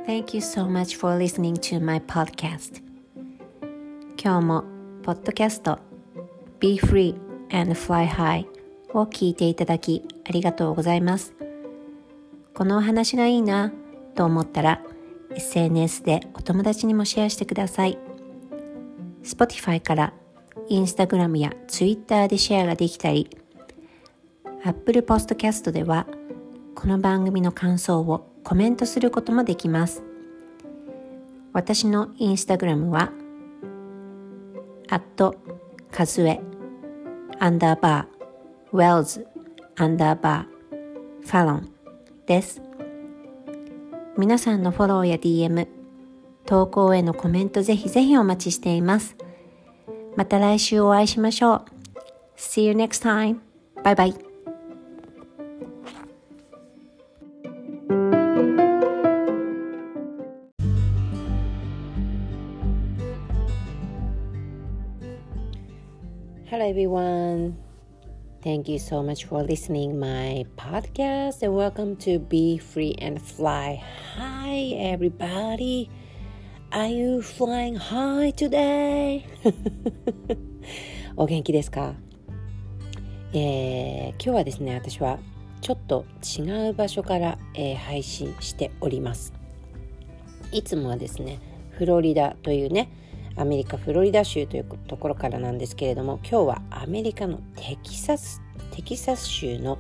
Thank you so much for listening to my podcast. 今日もポッドキャスト Be Free and Fly High を聞いていただきありがとうございます。このお話がいいなと思ったら SNS でお友達にもシェアしてください。Spotify から Instagram や Twitter でシェアができたり Apple Podcast ではこの番組の感想をコメントすることもできます。私のインスタグラムは、アットカズエアンダーバーウェルズアンダーバーファロンです。皆さんのフォローや DM、投稿へのコメントぜひぜひお待ちしています。また来週お会いしましょう。See you next time. Bye bye. Hello everyone. Thank you so much for listening my podcast and welcome to Be Free and Fly. Hi everybody. Are you flying high today? お元気ですか、えー、今日はですね、私はちょっと違う場所から、えー、配信しております。いつもはですね、フロリダというね、アメリカ・フロリダ州というところからなんですけれども今日はアメリカのテキサステキサス州の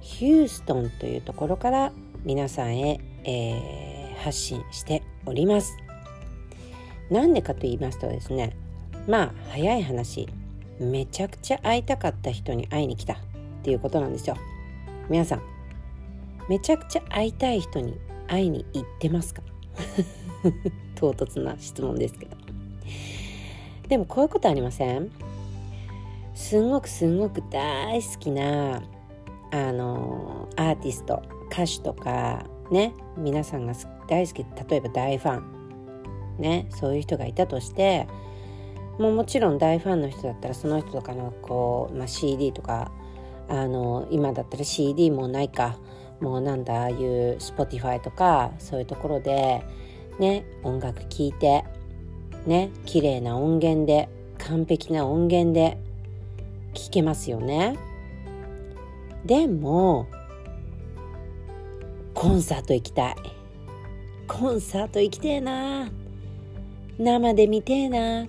ヒューストンというところから皆さんへ、えー、発信しております。なんでかと言いますとですねまあ早い話めちゃくちゃ会いたかった人に会いに来たっていうことなんですよ。皆さんめちゃくちゃ会いたい人に会いに行ってますか？唐突な質問ですけど。でもこういうことありません？すんごくすんごく大好きなあのアーティスト歌手とかね皆さんが大好き例えば大ファン。ねそういう人がいたとしてもうもちろん大ファンの人だったらその人とかのこう、まあ、CD とかあの今だったら CD もないかもうなんだああいう Spotify とかそういうところでね音楽聴いてね綺麗な音源で完璧な音源で聴けますよね。でもコンサート行きたい。コンサート行きてえな。生で見てえな。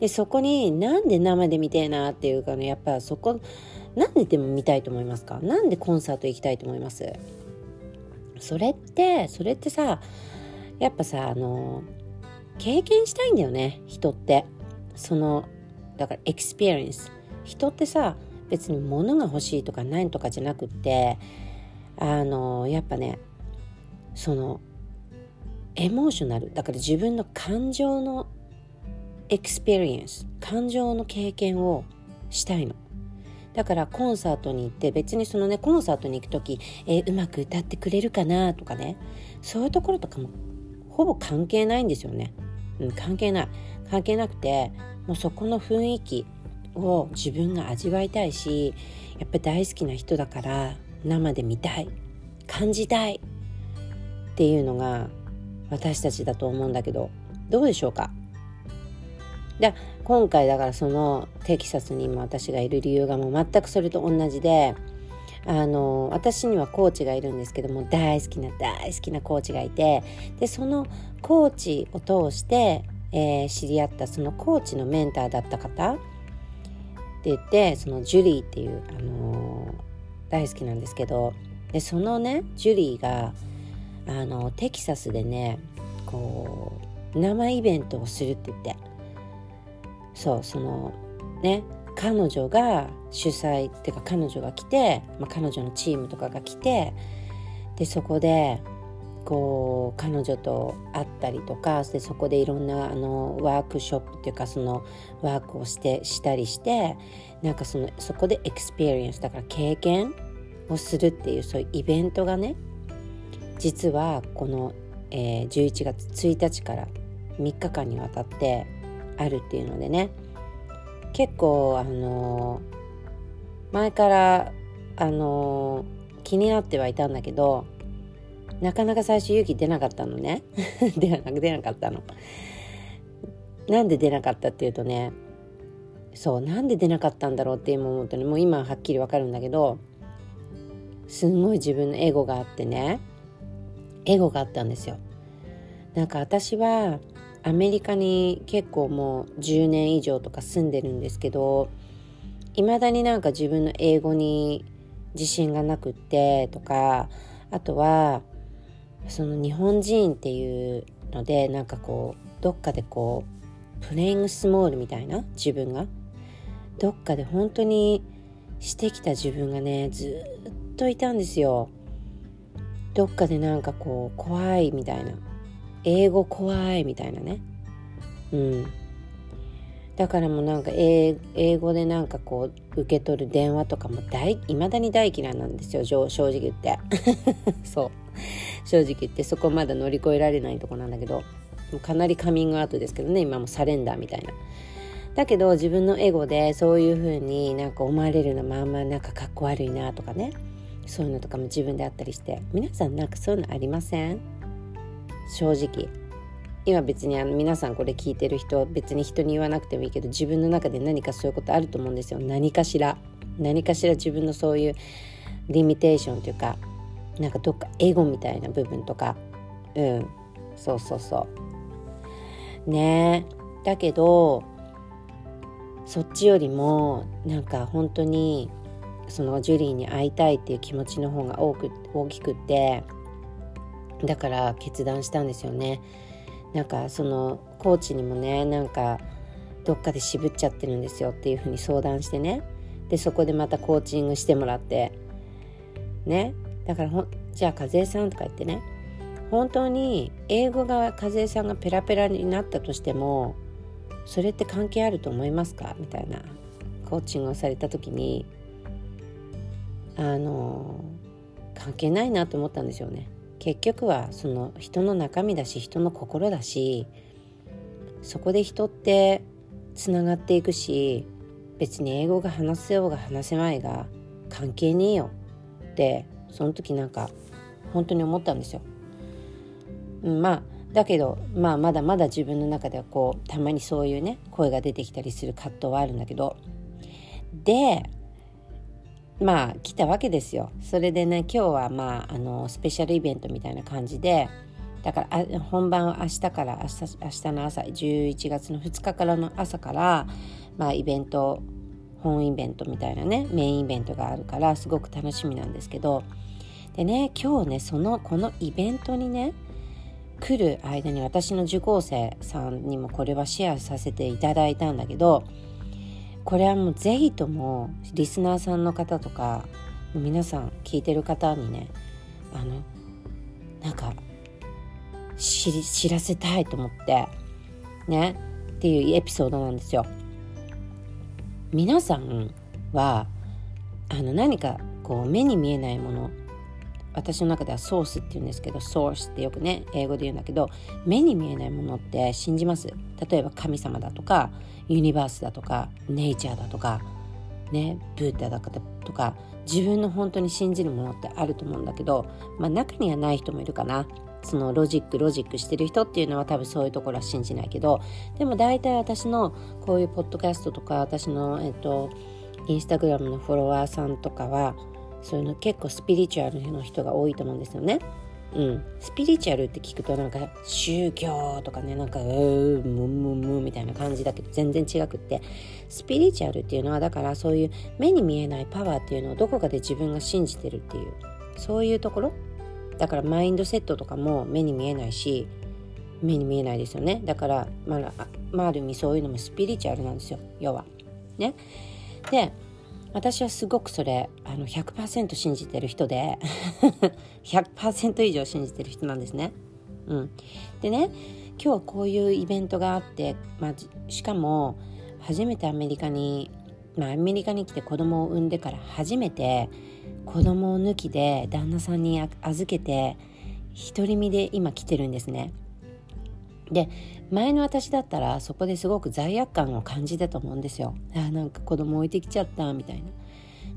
でそこになんで生で見てえなっていうかねやっぱそこなんででも見たいと思いますか？なんでコンサート行きたいと思います？それってそれってさやっぱさあの経験したいんだよね人って。そのだから experience 人ってさ別に物が欲しいとかないとかじゃなくってあのやっぱねその emotional だから自分の感情の experience 感情の経験をしたいの。だからコンサートに行って別にそのねコンサートに行く時、えー、うまく歌ってくれるかな？とかね。そういうところとかもほぼ関係ないんですよね。うん、関係ない。関係なくてもうそこの雰囲気を自分が味わいたいしやっぱ大好きな人だから生で見たい。感じたい。っていうのが私たちだと思うんだけどどうでしょうか？で今回だからそのテキサスに今私がいる理由がもう全くそれと同じであの私にはコーチがいるんですけども大好きな大好きなコーチがいてでそのコーチを通して、えー、知り合ったそのコーチのメンターだった方って言ってそのジュリーっていう、あのー、大好きなんですけどでそのねジュリーがあのテキサスでねこう生イベントをするって言って。そうそのね彼女が主催っていうか彼女が来て、まあ、彼女のチームとかが来てでそこでこう彼女と会ったりとかでそこでいろんなあのワークショップっていうかそのワークをしてしたりしてなんかそのそこで experience だから経験をするっていうそういうイベントがね実はこの、えー、11月1日から3日間にわたってあるっていうのでね結構あの前からあの気になってはいたんだけどなかなか最初勇気出なかったのね。出 な出なかったの。なんで出なかったっていうとねそうなんで出なかったんだろうって今思うとねもう今はっきりわかるんだけどすんごい自分のエゴがあってねエゴがあったんですよ。なんか私はアメリカに結構もう10年以上とか住んでるんですけどいまだになんか自分の英語に自信がなくってとかあとはその日本人っていうのでなんかこうどっかでこうプレイングスモールみたいな自分がどっかで本当にしてきた自分がねずっといたんですよ。どっかでなんかこう怖いみたいな。英語怖いみたいなね。うん。だからもうなんか英語でなんかこう受け取る電話とかも大未だに大嫌いなんですよ正直言って。そう。正直言ってそこまだ乗り越えられないとこなんだけど。かなりカミングアウトですけどね今もサレンダーみたいな。だけど自分のエゴでそういう風になんか思われるのまあまあなんかかっこ悪いなとかね。そういうのとかも自分であったりして皆さんなんかそういうのありません？正直。今別にあの皆さんこれ聞いてる人別に人に言わなくてもいいけど自分の中で何かそういうことあると思うんですよ。何かしら。何かしら自分のそういうリミテーションというかなんかどっかエゴみたいな部分とか。うん。そうそうそう。ね。えだけどそっちよりもなんか本当にそのジュリーに会いたいっていう気持ちの方が多く大きくってだから決断したんですよね。なんかそのコーチにもねなんかどっかで渋っちゃってるんですよっていうふうに相談してね。でそこでまたコーチングしてもらってね。だからほじゃあ和江さんとか言ってね。本当に英語が和江さんがペラペラになったとしてもそれって関係あると思いますか？みたいなコーチングをされた時にあの関係ないなと思ったんですよね。結局はその人の中身だし人の心だしそこで人ってつながっていくし別に英語が話せようが話せまいが関係ねえよってその時なんか本当に思ったんですよ。うん、まあだけど、まあ、まだまだ自分の中ではこうたまにそういうね声が出てきたりする葛藤はあるんだけどでまあ来たわけですよ。それでね今日はまああのスペシャルイベントみたいな感じでだから本番は明日から明日明日の朝11月の2日からの朝からまあイベント本イベントみたいなねメインイベントがあるからすごく楽しみなんですけどでね今日ねそのこのイベントにね来る間に私の受講生さんにもこれはシェアさせていただいたんだけどこれはもうぜひともリスナーさんの方とか皆さん聞いてる方にねあのなんか知らせたいと思ってねっていうエピソードなんですよ。皆さんはあの何かこう目に見えないもの私の中ではソースって言うんですけどソースってよくね英語で言うんだけど目に見えないものって信じます？例えば神様だとか universe だとかネイチャーだとかねブッダだとか自分の本当に信じるものってあると思うんだけど、まあ、中にはない人もいるかなそのロジックロジックしてる人っていうのは多分そういうところは信じないけどでも大体私のこういうポッドキャストとか私のえっとインスタグラムのフォロワーさんとかはそういうの結構スピリチュアルの人が多いと思うんですよね。うん、スピリチュアルって聞くとなんか宗教とかねなんかうームムムみたいな感じだけど全然違くって。スピリチュアルっていうのはだからそういう目に見えないパワーっていうのをどこかで自分が信じてるっていう。そういうところ？だからマインドセットとかも目に見えないし目に見えないですよね。だから、まあ、まあ、ある意味そういうのもスピリチュアルなんですよ。要は。ね。で私はすごくそれあの100%信じてる人で 100%以上信じてる人なんですね。うん、でね今日はこういうイベントがあって、まあ、しかも初めてアメリカに、まあ、アメリカに来て子供を産んでから初めて子供を抜きで旦那さんに預けて独り身で今来てるんですね。で前の私だったらそこですごく罪悪感を感じたと思うんですよ。あなんか子供置いてきちゃったみたいな。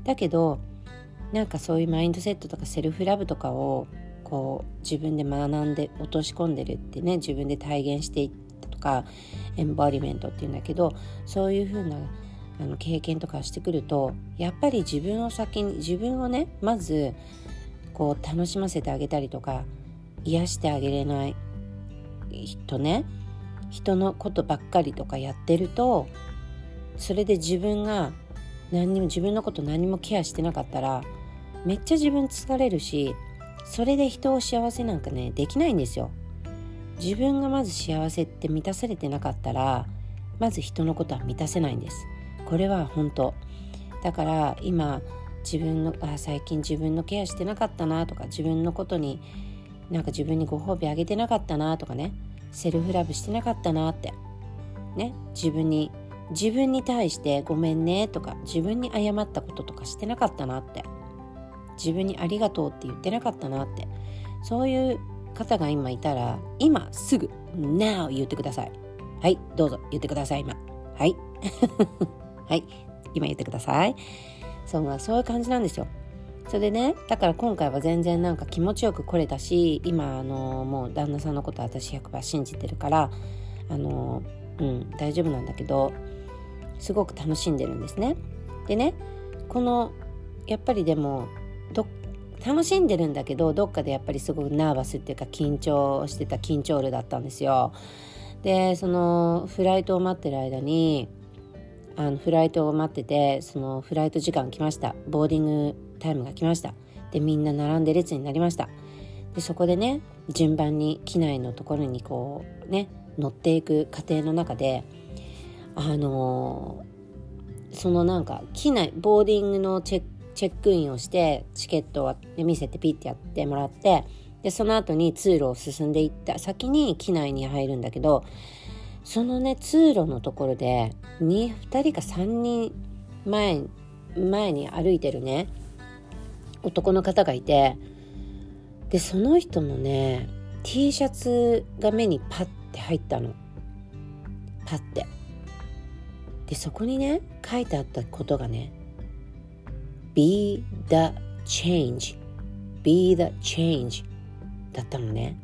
だけどなんかそういうマインドセットとかセルフラブとかをこう自分で学んで落とし込んでるってね自分で体現していったとかエンバリメントっていうんだけどそういう風なあの経験とかしてくるとやっぱり自分を先に自分をねまずこう楽しませてあげたりとか癒してあげれない人ね人のことばっかりとかやってるとそれで自分が何にも自分のこと何もケアしてなかったらめっちゃ自分疲れるしそれで人を幸せなんかねできないんですよ。自分がまず幸せって満たされてなかったらまず人のことは満たせないんです。これは本当。だから今自分のあ最近自分のケアしてなかったなとか自分のことになんか自分にご褒美あげてなかったなとかね。セルフラブしてなかったなって。ね。自分に自分に対してごめんねとか自分に謝ったこととかしてなかったなって。自分にありがとうって言ってなかったなって。そういう方が今いたら今すぐ Now 言ってください。はい。どうぞ。言ってください今。はい。はい。今言ってください。そうそういう感じなんですよ。それでねだから今回は全然なんか気持ちよく来れたし今あのもう旦那さんのこと私100%信じてるからあのうん大丈夫なんだけどすごく楽しんでるんですね。でねこのやっぱりでも楽しんでるんだけどどっかでやっぱりすごくナーバスっていうか緊張してた緊張ルだったんですよ。でそのフライトを待ってる間にあのフライトを待っててそのフライト時間来ました。ボーディングタイムが来ました。でみんな並んで列になりました。でそこでね順番に機内のところにこうね乗っていく過程の中であのー、そのなんか機内ボーディングのチェックインをしてチケットを見せてピッてやってもらってでその後に通路を進んでいった先に機内に入るんだけどそのね通路のところで 2, 2人か3人前前に歩いてるね男の方がいてでその人のね T シャツが目にパッて入ったの。パッて。でそこにね書いてあったことがね Be the change. Be the change だったのね。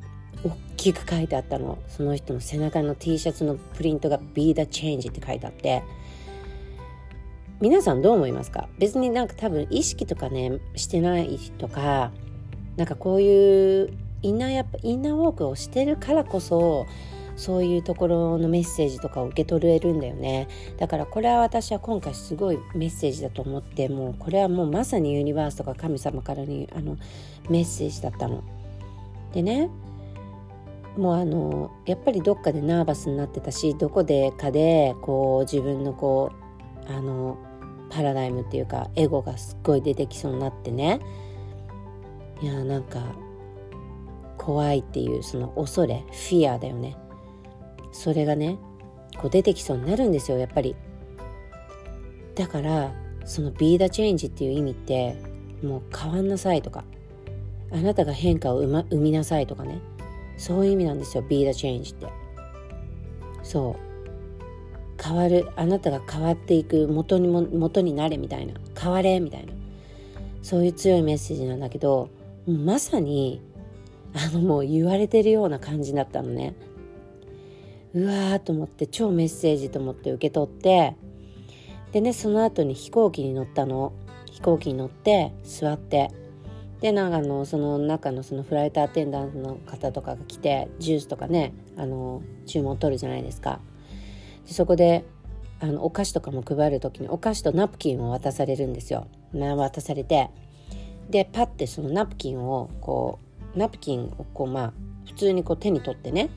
大きく書いてあったの。その人の背中の T シャツのプリントが Be the change って書いてあって。皆さんどう思いますか？別になんか多分意識とかねしてないとかなんかこういうインナーやっぱインナーウォークをしてるからこそそういうところのメッセージとかを受け取れるんだよねだからこれは私は今回すごいメッセージだと思ってもうこれはもうまさにユニバースとか神様からにあのメッセージだったの。でねもうあのやっぱりどっかでナーバスになってたしどこでかでこう自分のこうあのパラダイムっていうかエゴがすっごい出てきそうになってね。いやなんか怖いっていうその恐れフィアだよね。それがねこう出てきそうになるんですよやっぱり。だからその Be the change っていう意味ってもう変わんなさいとかあなたが変化を生,、ま、生みなさいとかね。そういう意味なんですよ Be the change って。そう。変わるあなたが変わっていく元にも元になれみたいな変われみたいなそういう強いメッセージなんだけどまさにあのもう言われてるような感じだったのね。うわーと思って超メッセージと思って受け取ってでねその後に飛行機に乗ったの。飛行機に乗って座ってでなんかあのその中のそのフライトアテンダントの方とかが来てジュースとかねあの注文取るじゃないですか。でそこであのお菓子とかも配る時にお菓子とナプキンを渡されるんですよ。渡されてでパッてそのナプキンをこうナプキンをこうまあ普通にこう手に取ってね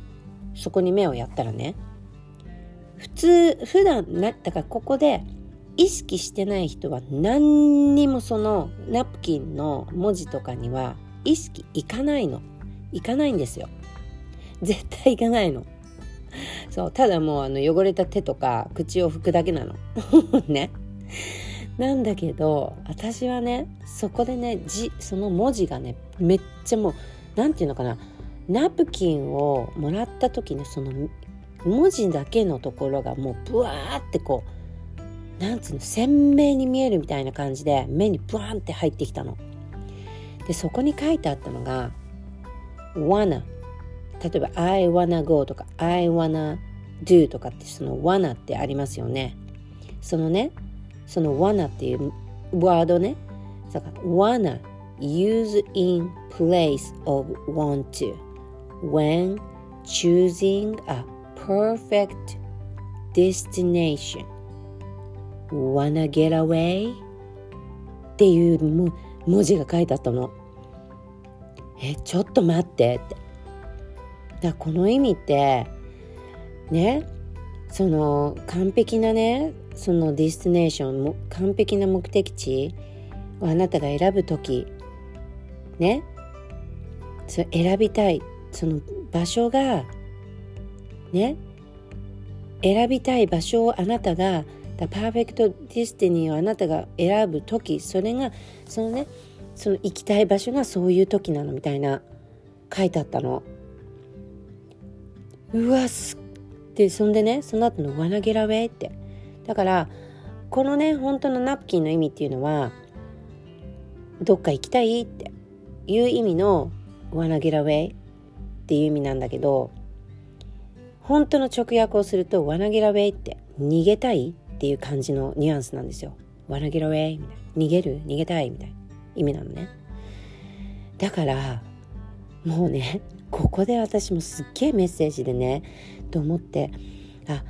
そこに目をやったらね普通普段なだからここで意識してない人は何にもそのナプキンの文字とかには意識いかないの。いかないんですよ。絶対いかないの。そうただもうあの汚れた手とか口を拭くだけなの。ね。なんだけど私はねそこでね字その文字がねめっちゃもう何て言うのかなナプキンをもらった時にその文字だけのところがもうブワーってこうなんつうの鮮明に見えるみたいな感じで目にブワーンって入ってきたの。でそこに書いてあったのが「wanna」例えば「I wanna go」とか「I wanna do」とかってその「wanna」ってありますよね。そのねその wanna っていうワードねだから wanna use in place of want to when choosing a perfect destination wanna get away っていう文字が書いてあったのえちょっと待ってってだこの意味ってねその完璧なねそのディスティネーションも完璧な目的地をあなたが選ぶ時ねそ選びたいその場所がね選びたい場所をあなたが The Perfect Destiny をあなたが選ぶ時それがそのねその行きたい場所がそういう時なのみたいな書いてあったの。うわすでそんでねその後の「ワナゲラウェイ」ってだからこのね本当のナプキンの意味っていうのはどっか行きたいっていう意味の「ワナゲラウェイ」っていう意味なんだけど本当の直訳をすると「ワナゲラウェイ」って逃げたいっていう感じのニュアンスなんですよ。ワナゲラウェイみたいな逃げる？逃げたいみたいな意味なのね。だからもうねここで私もすっげえメッセージでねと思ってあ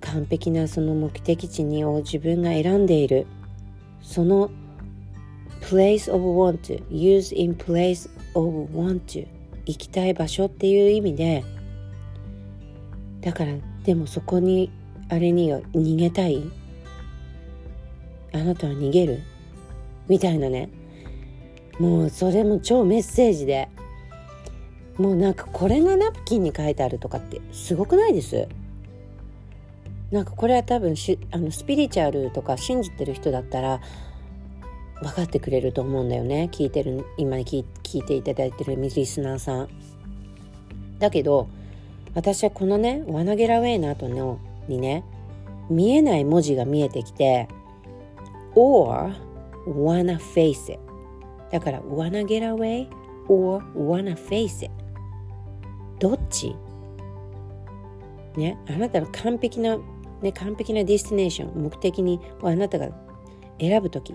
完璧なその目的地にを自分が選んでいる。その place of want to use in place of want to 行きたい場所っていう意味でだからでもそこにあれには逃げたい？あなたは逃げる？みたいなね。もうそれも超メッセージで。もうなんかこれがナプキンに書いてあるとかってすごくないです？なんかこれは多分しあのスピリチュアルとか信じてる人だったら分かってくれると思うんだよね。聞いてる今聞聞いていただいてるリスナーさん。だけど私はこのね「ワナゲラウェイ」の後のにね見えない文字が見えてきて「or wanna face it」だから「wanna get away」or wanna face it どっちね、あなたの完璧な、ね、完璧なディスティネーション、目的にあなたが選ぶとき、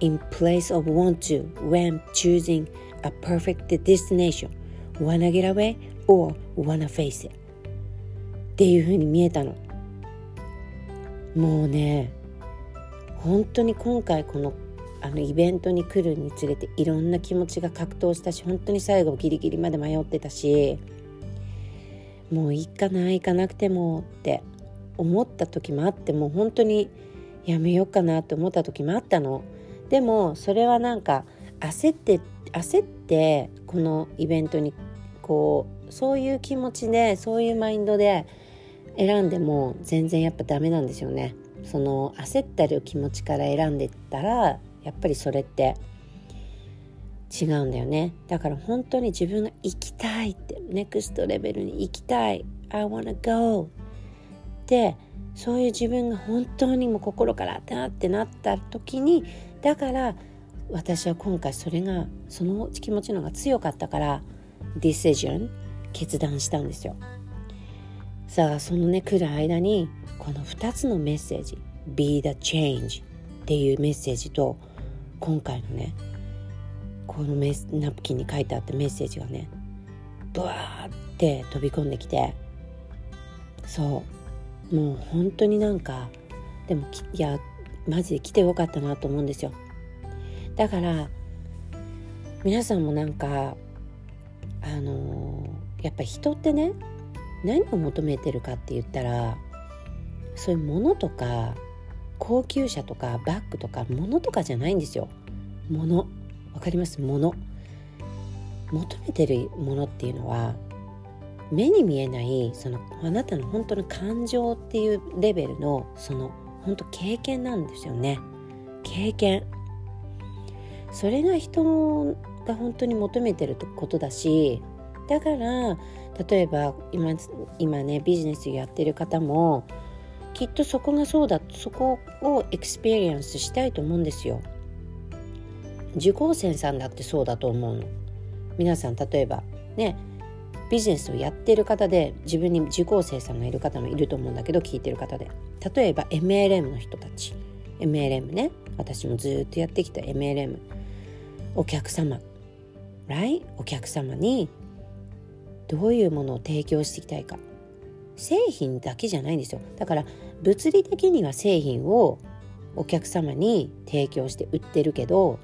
in place of want to when choosing a perfect destination, wanna get away or wanna face it っていうふうに見えたの。もうね、本当に今回このあのイベントに来るにつれていろんな気持ちが格闘したし本当に最後ギリギリまで迷ってたしもういいかな行かなくてもって思った時もあってもう本当にやめようかなって思った時もあったの。でもそれはなんか焦って焦ってこのイベントにこうそういう気持ちでそういうマインドで選んでも全然やっぱダメなんですよね。その焦ってる気持ちから選んでったらやっぱりそれって違うんだよね。だから本当に自分が行きたいってネクストレベルに行きたい。I wanna go でそういう自分が本当にも心からってなってなった時にだから私は今回それがその気持ちの方が強かったからディシジョン決断したんですよ。さあそのね来る間にこの2つのメッセージ Be the change っていうメッセージと今回のねこのメナプキンに書いてあったメッセージがねブワーって飛び込んできてそう。もう本当になんかでもいやマジで来てよかったなと思うんですよ。だから皆さんもなんかあのー、やっぱ人ってね何を求めてるかって言ったらそういうものとか高級車とかバッグとか物とかじゃないんですよ。物。わかります？物。求めてるものっていうのは目に見えないそのあなたの本当の感情っていうレベルのその本当経験なんですよね。経験。それが人が本当に求めてることだしだから例えば今今ねビジネスやってる方もきっとそこがそうだそこを experience したいと思うんですよ。受講生さんだってそうだと思うの。皆さん例えばねビジネスをやってる方で自分に受講生さんがいる方もいると思うんだけど聞いてる方で。例えば MLM の人たち。MLM ね。私もずっとやってきた MLM お客様。来お客様にどういうものを提供していきたいか。製品だけじゃないんですよ。だから物理的には製品をお客様に提供して売ってるけど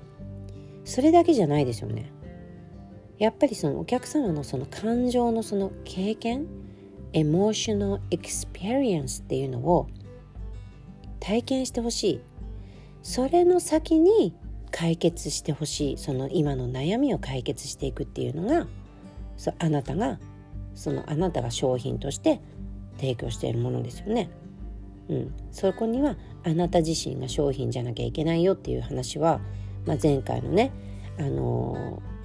それだけじゃないですよね。やっぱりそのお客様のその感情のその経験 emotional experience っていうのを体験してほしい。それの先に解決してほしい。その今の悩みを解決していくっていうのがそあなたがそのあなたが商品として提供しているものですよね。うん、そこにはあなた自身が商品じゃなきゃいけないよっていう話は、まあ、前回のね、あのー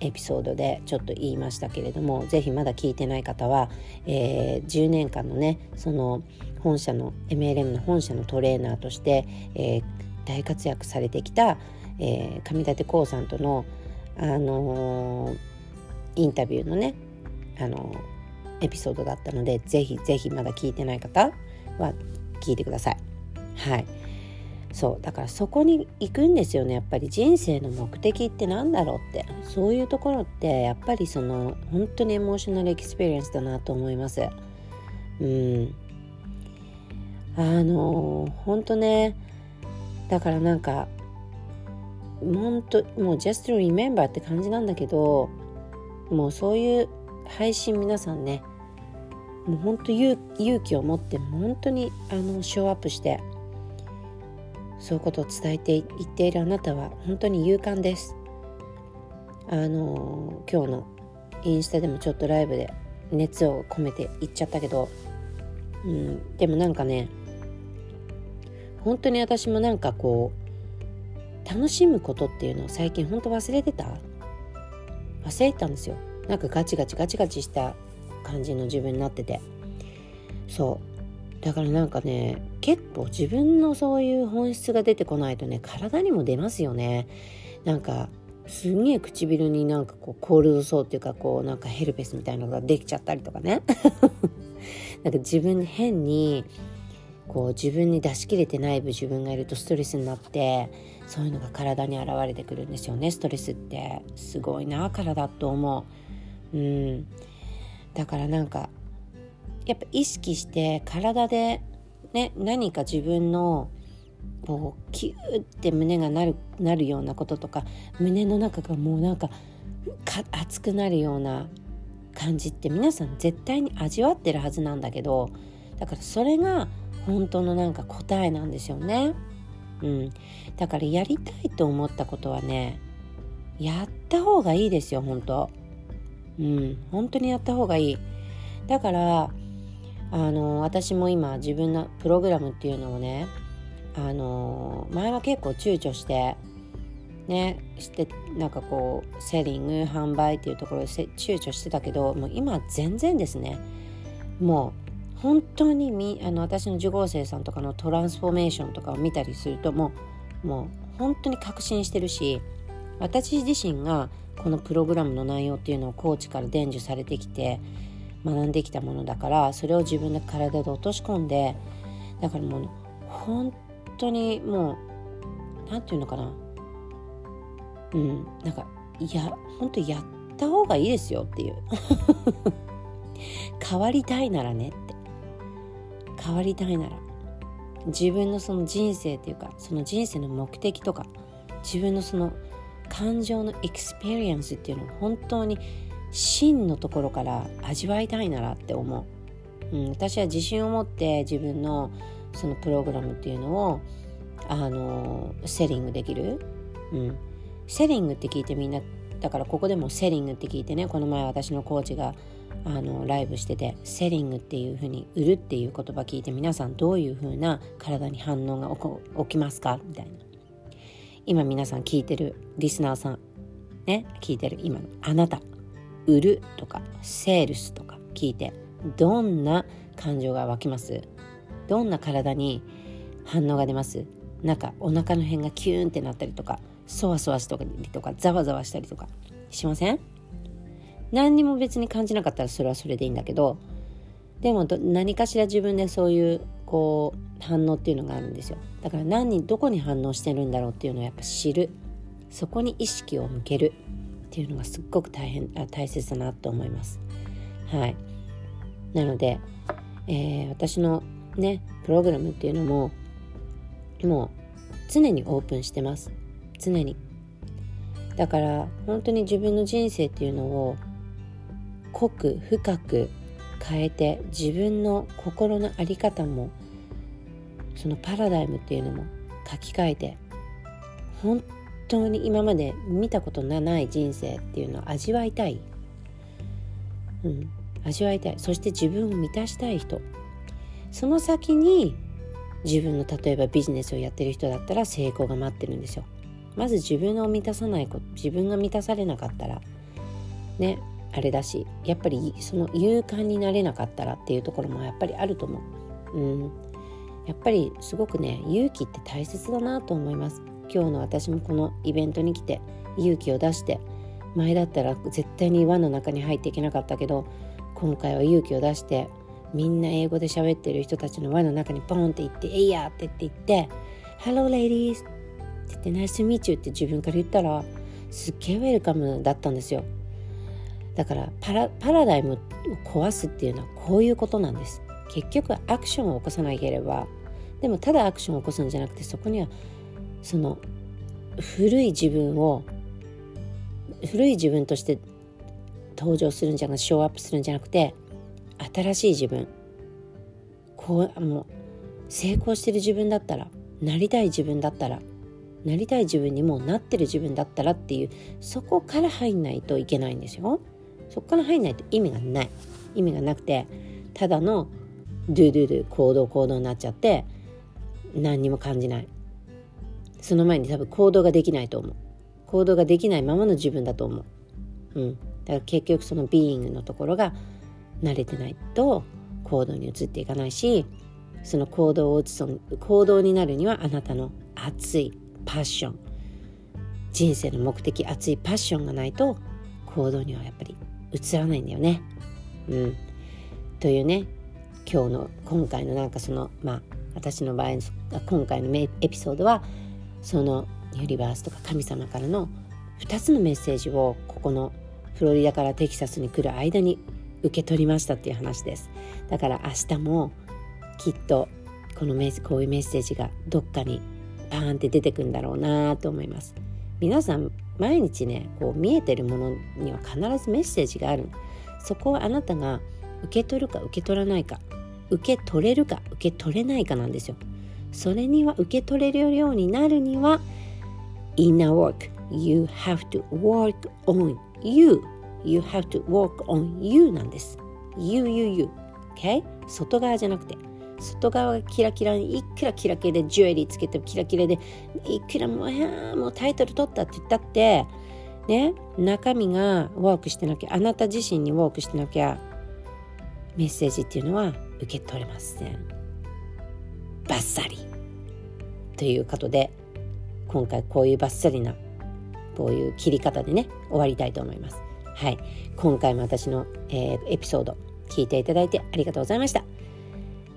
エピソードでちょっと言いましたけれども是非まだ聞いてない方は、えー、10年間のねその本社の MLM の本社のトレーナーとして、えー、大活躍されてきた、え、上立光さんとの、あの、インタビューのね、あのエピソードだったので是非是非まだ聞いてない方は聞いてください。はい。そう。だからそこに行くんですよね。やっぱり人生の目的って何だろうって。そういうところってやっぱりその本当に emotional experience だなと思います。うん。あの本当ね。だからなんか本当もう just remember って感じなんだけどもうそういう配信皆さんねもう本当勇気を持って本当にあのショーアップしてそういうことを伝えていっているあなたは本当に勇敢です。あの今日のインスタでもちょっとライブで熱を込めて言っちゃったけど、うん、でもなんかね本当に私もなんかこう楽しむことっていうのを最近本当忘れてた？忘れてたんですよなんかガチガチガチガチした感じの自分になってて。そう。だからなんかね結構自分のそういう本質が出てこないとね体にも出ますよね。なんかすんげえ唇になんかこうコールドソーっていうかこうなんかヘルペスみたいなのができちゃったりとかね。なんか自分変にこう自分に出し切れてない部自分がいるとストレスになってそういうのが体に現れてくるんですよねストレスって。すごいな体と思う。うん。だからなんかやっぱ意識して体で、ね、何か自分のこうキューって胸がなるなるようなこととか胸の中がもうなんかか熱くなるような感じって皆さん絶対に味わってるはずなんだけどだからそれが本当のなんか答えなんですよね。うん、だからやりたいと思ったことはねやった方がいいですよ本当うん。本当にやった方がいい。だからあの私も今自分のプログラムっていうのをねあの前は結構躊躇してねしてなんかこうセリング販売っていうところで躊躇してたけどもう今全然ですね。もう本当にみあの私の受講生さんとかのトランスフォーメーションとかを見たりするともうもう本当に確信してるし私自身がこのプログラムの内容っていうのをコーチから伝授されてきて学んできたものだからそれを自分の体で落とし込んでだからもう本当にもう何て言うのかな。うん。なんかいや本当やった方がいいですよっていう。変わりたいならねって。変わりたいなら。自分のその人生っていうかその人生の目的とか自分のその感情の experience っていうのを本当に真のところから味わいたいならって思う、うん、私は自信を持って自分のそのプログラムっていうのをあのセリングできる、うん、セリングって聞いてみんなだからここでもセリングって聞いてね。この前私のコーチがあのライブしててセリングっていうふうに売るっていう言葉聞いて皆さんどういうふうな体に反応が起きますか？みたいな。今皆さん聞いてるリスナーさんね聞いてる今のあなた売るとかセールスとか聞いてどんな感情が湧きます？どんな体に反応が出ます？なんかお腹の辺がキューンってなったりとかそわそわしたりとかざわざわしたりとかしません？何にも別に感じなかったらそれはそれでいいんだけどでも何かしら自分でそういうこう反応っていうのがあるんですよ。だから何にどこに反応してるんだろうっていうのをやっぱ知る。そこに意識を向けるっていうのがすっごく大変あ大切だなと思います。はい。なので、えー、私のねプログラムっていうのももう常にオープンしてます。常に。だから本当に自分の人生っていうのを濃く深く変えて自分の心の在り方もそのパラダイムっていうのも書き換えて本当に今まで見たことのない人生っていうのを味わいたい、うん、味わいたい。そして自分を満たしたい人。その先に自分の例えばビジネスをやってる人だったら成功が待ってるんですよ。まず自分を満たさないこと自分が満たされなかったらね。あれだしやっぱりその勇敢になれなかったらっていうところもやっぱりあると思う。うん、やっぱりすごくね勇気って大切だなと思います。今日の私もこのイベントに来て勇気を出して前だったら絶対に輪の中に入っていけなかったけど今回は勇気を出してみんな英語で喋ってる人たちの輪の中にポンって行って「えいや!」って言って「Hello ladies」って言って「Nice to meet you」って自分から言ったらすっげえウェルカムだったんですよ。だからパラパラダイムを壊すっていうのはこういうことなんです結局アクションを起こさなければでもただアクションを起こすんじゃなくてそこにはその古い自分を古い自分として登場するんじゃなくてショーアップするんじゃなくて新しい自分こうもう成功してる自分だったらなりたい自分だったらなりたい自分にもうなってる自分だったらっていうそこから入んないといけないんですよ。そこから入んないと意味がない。意味がなくてただのドゥドゥドゥ行動行動になっちゃって何にも感じない。その前に多分行動ができないと思う。行動ができないままの自分だと思う。うん。だから結局そのビーイングのところが慣れてないと行動に移っていかないしその行動を移す行動になるにはあなたの熱いパッション人生の目的熱いパッションがないと行動にはやっぱり映らないんだよね。うん、というね今日の今回のなんかそのまあ私の場合の今回のエピソードはそのユニバースとか神様からの2つのメッセージをここのフロリダからテキサスに来る間に受け取りましたっていう話です。だから明日もきっとこのメこういうメッセージがどっかにパーンって出てくんだろうなと思います。皆さん毎日ねこう見えてるものには必ずメッセージがある。そこはあなたが受け取るか受け取らないか受け取れるか受け取れないかなんですよ。それには受け取れるようになるには inner work you have to work on you. You have to work on you なんです。you you you. Okay? 外側じゃなくて外側がキラキラにいくらキラキラでジュエリーつけてもキラキラでいくらもうもうタイトル取ったって言ったってね中身がワークしてなきゃあなた自身にワークしてなきゃメッセージっていうのは受け取れません。バッサリ。ということで今回こういうバッサリなこういう切り方でね終わりたいと思います。はい。今回も私の、えー、エピソード聞いていただいてありがとうございました。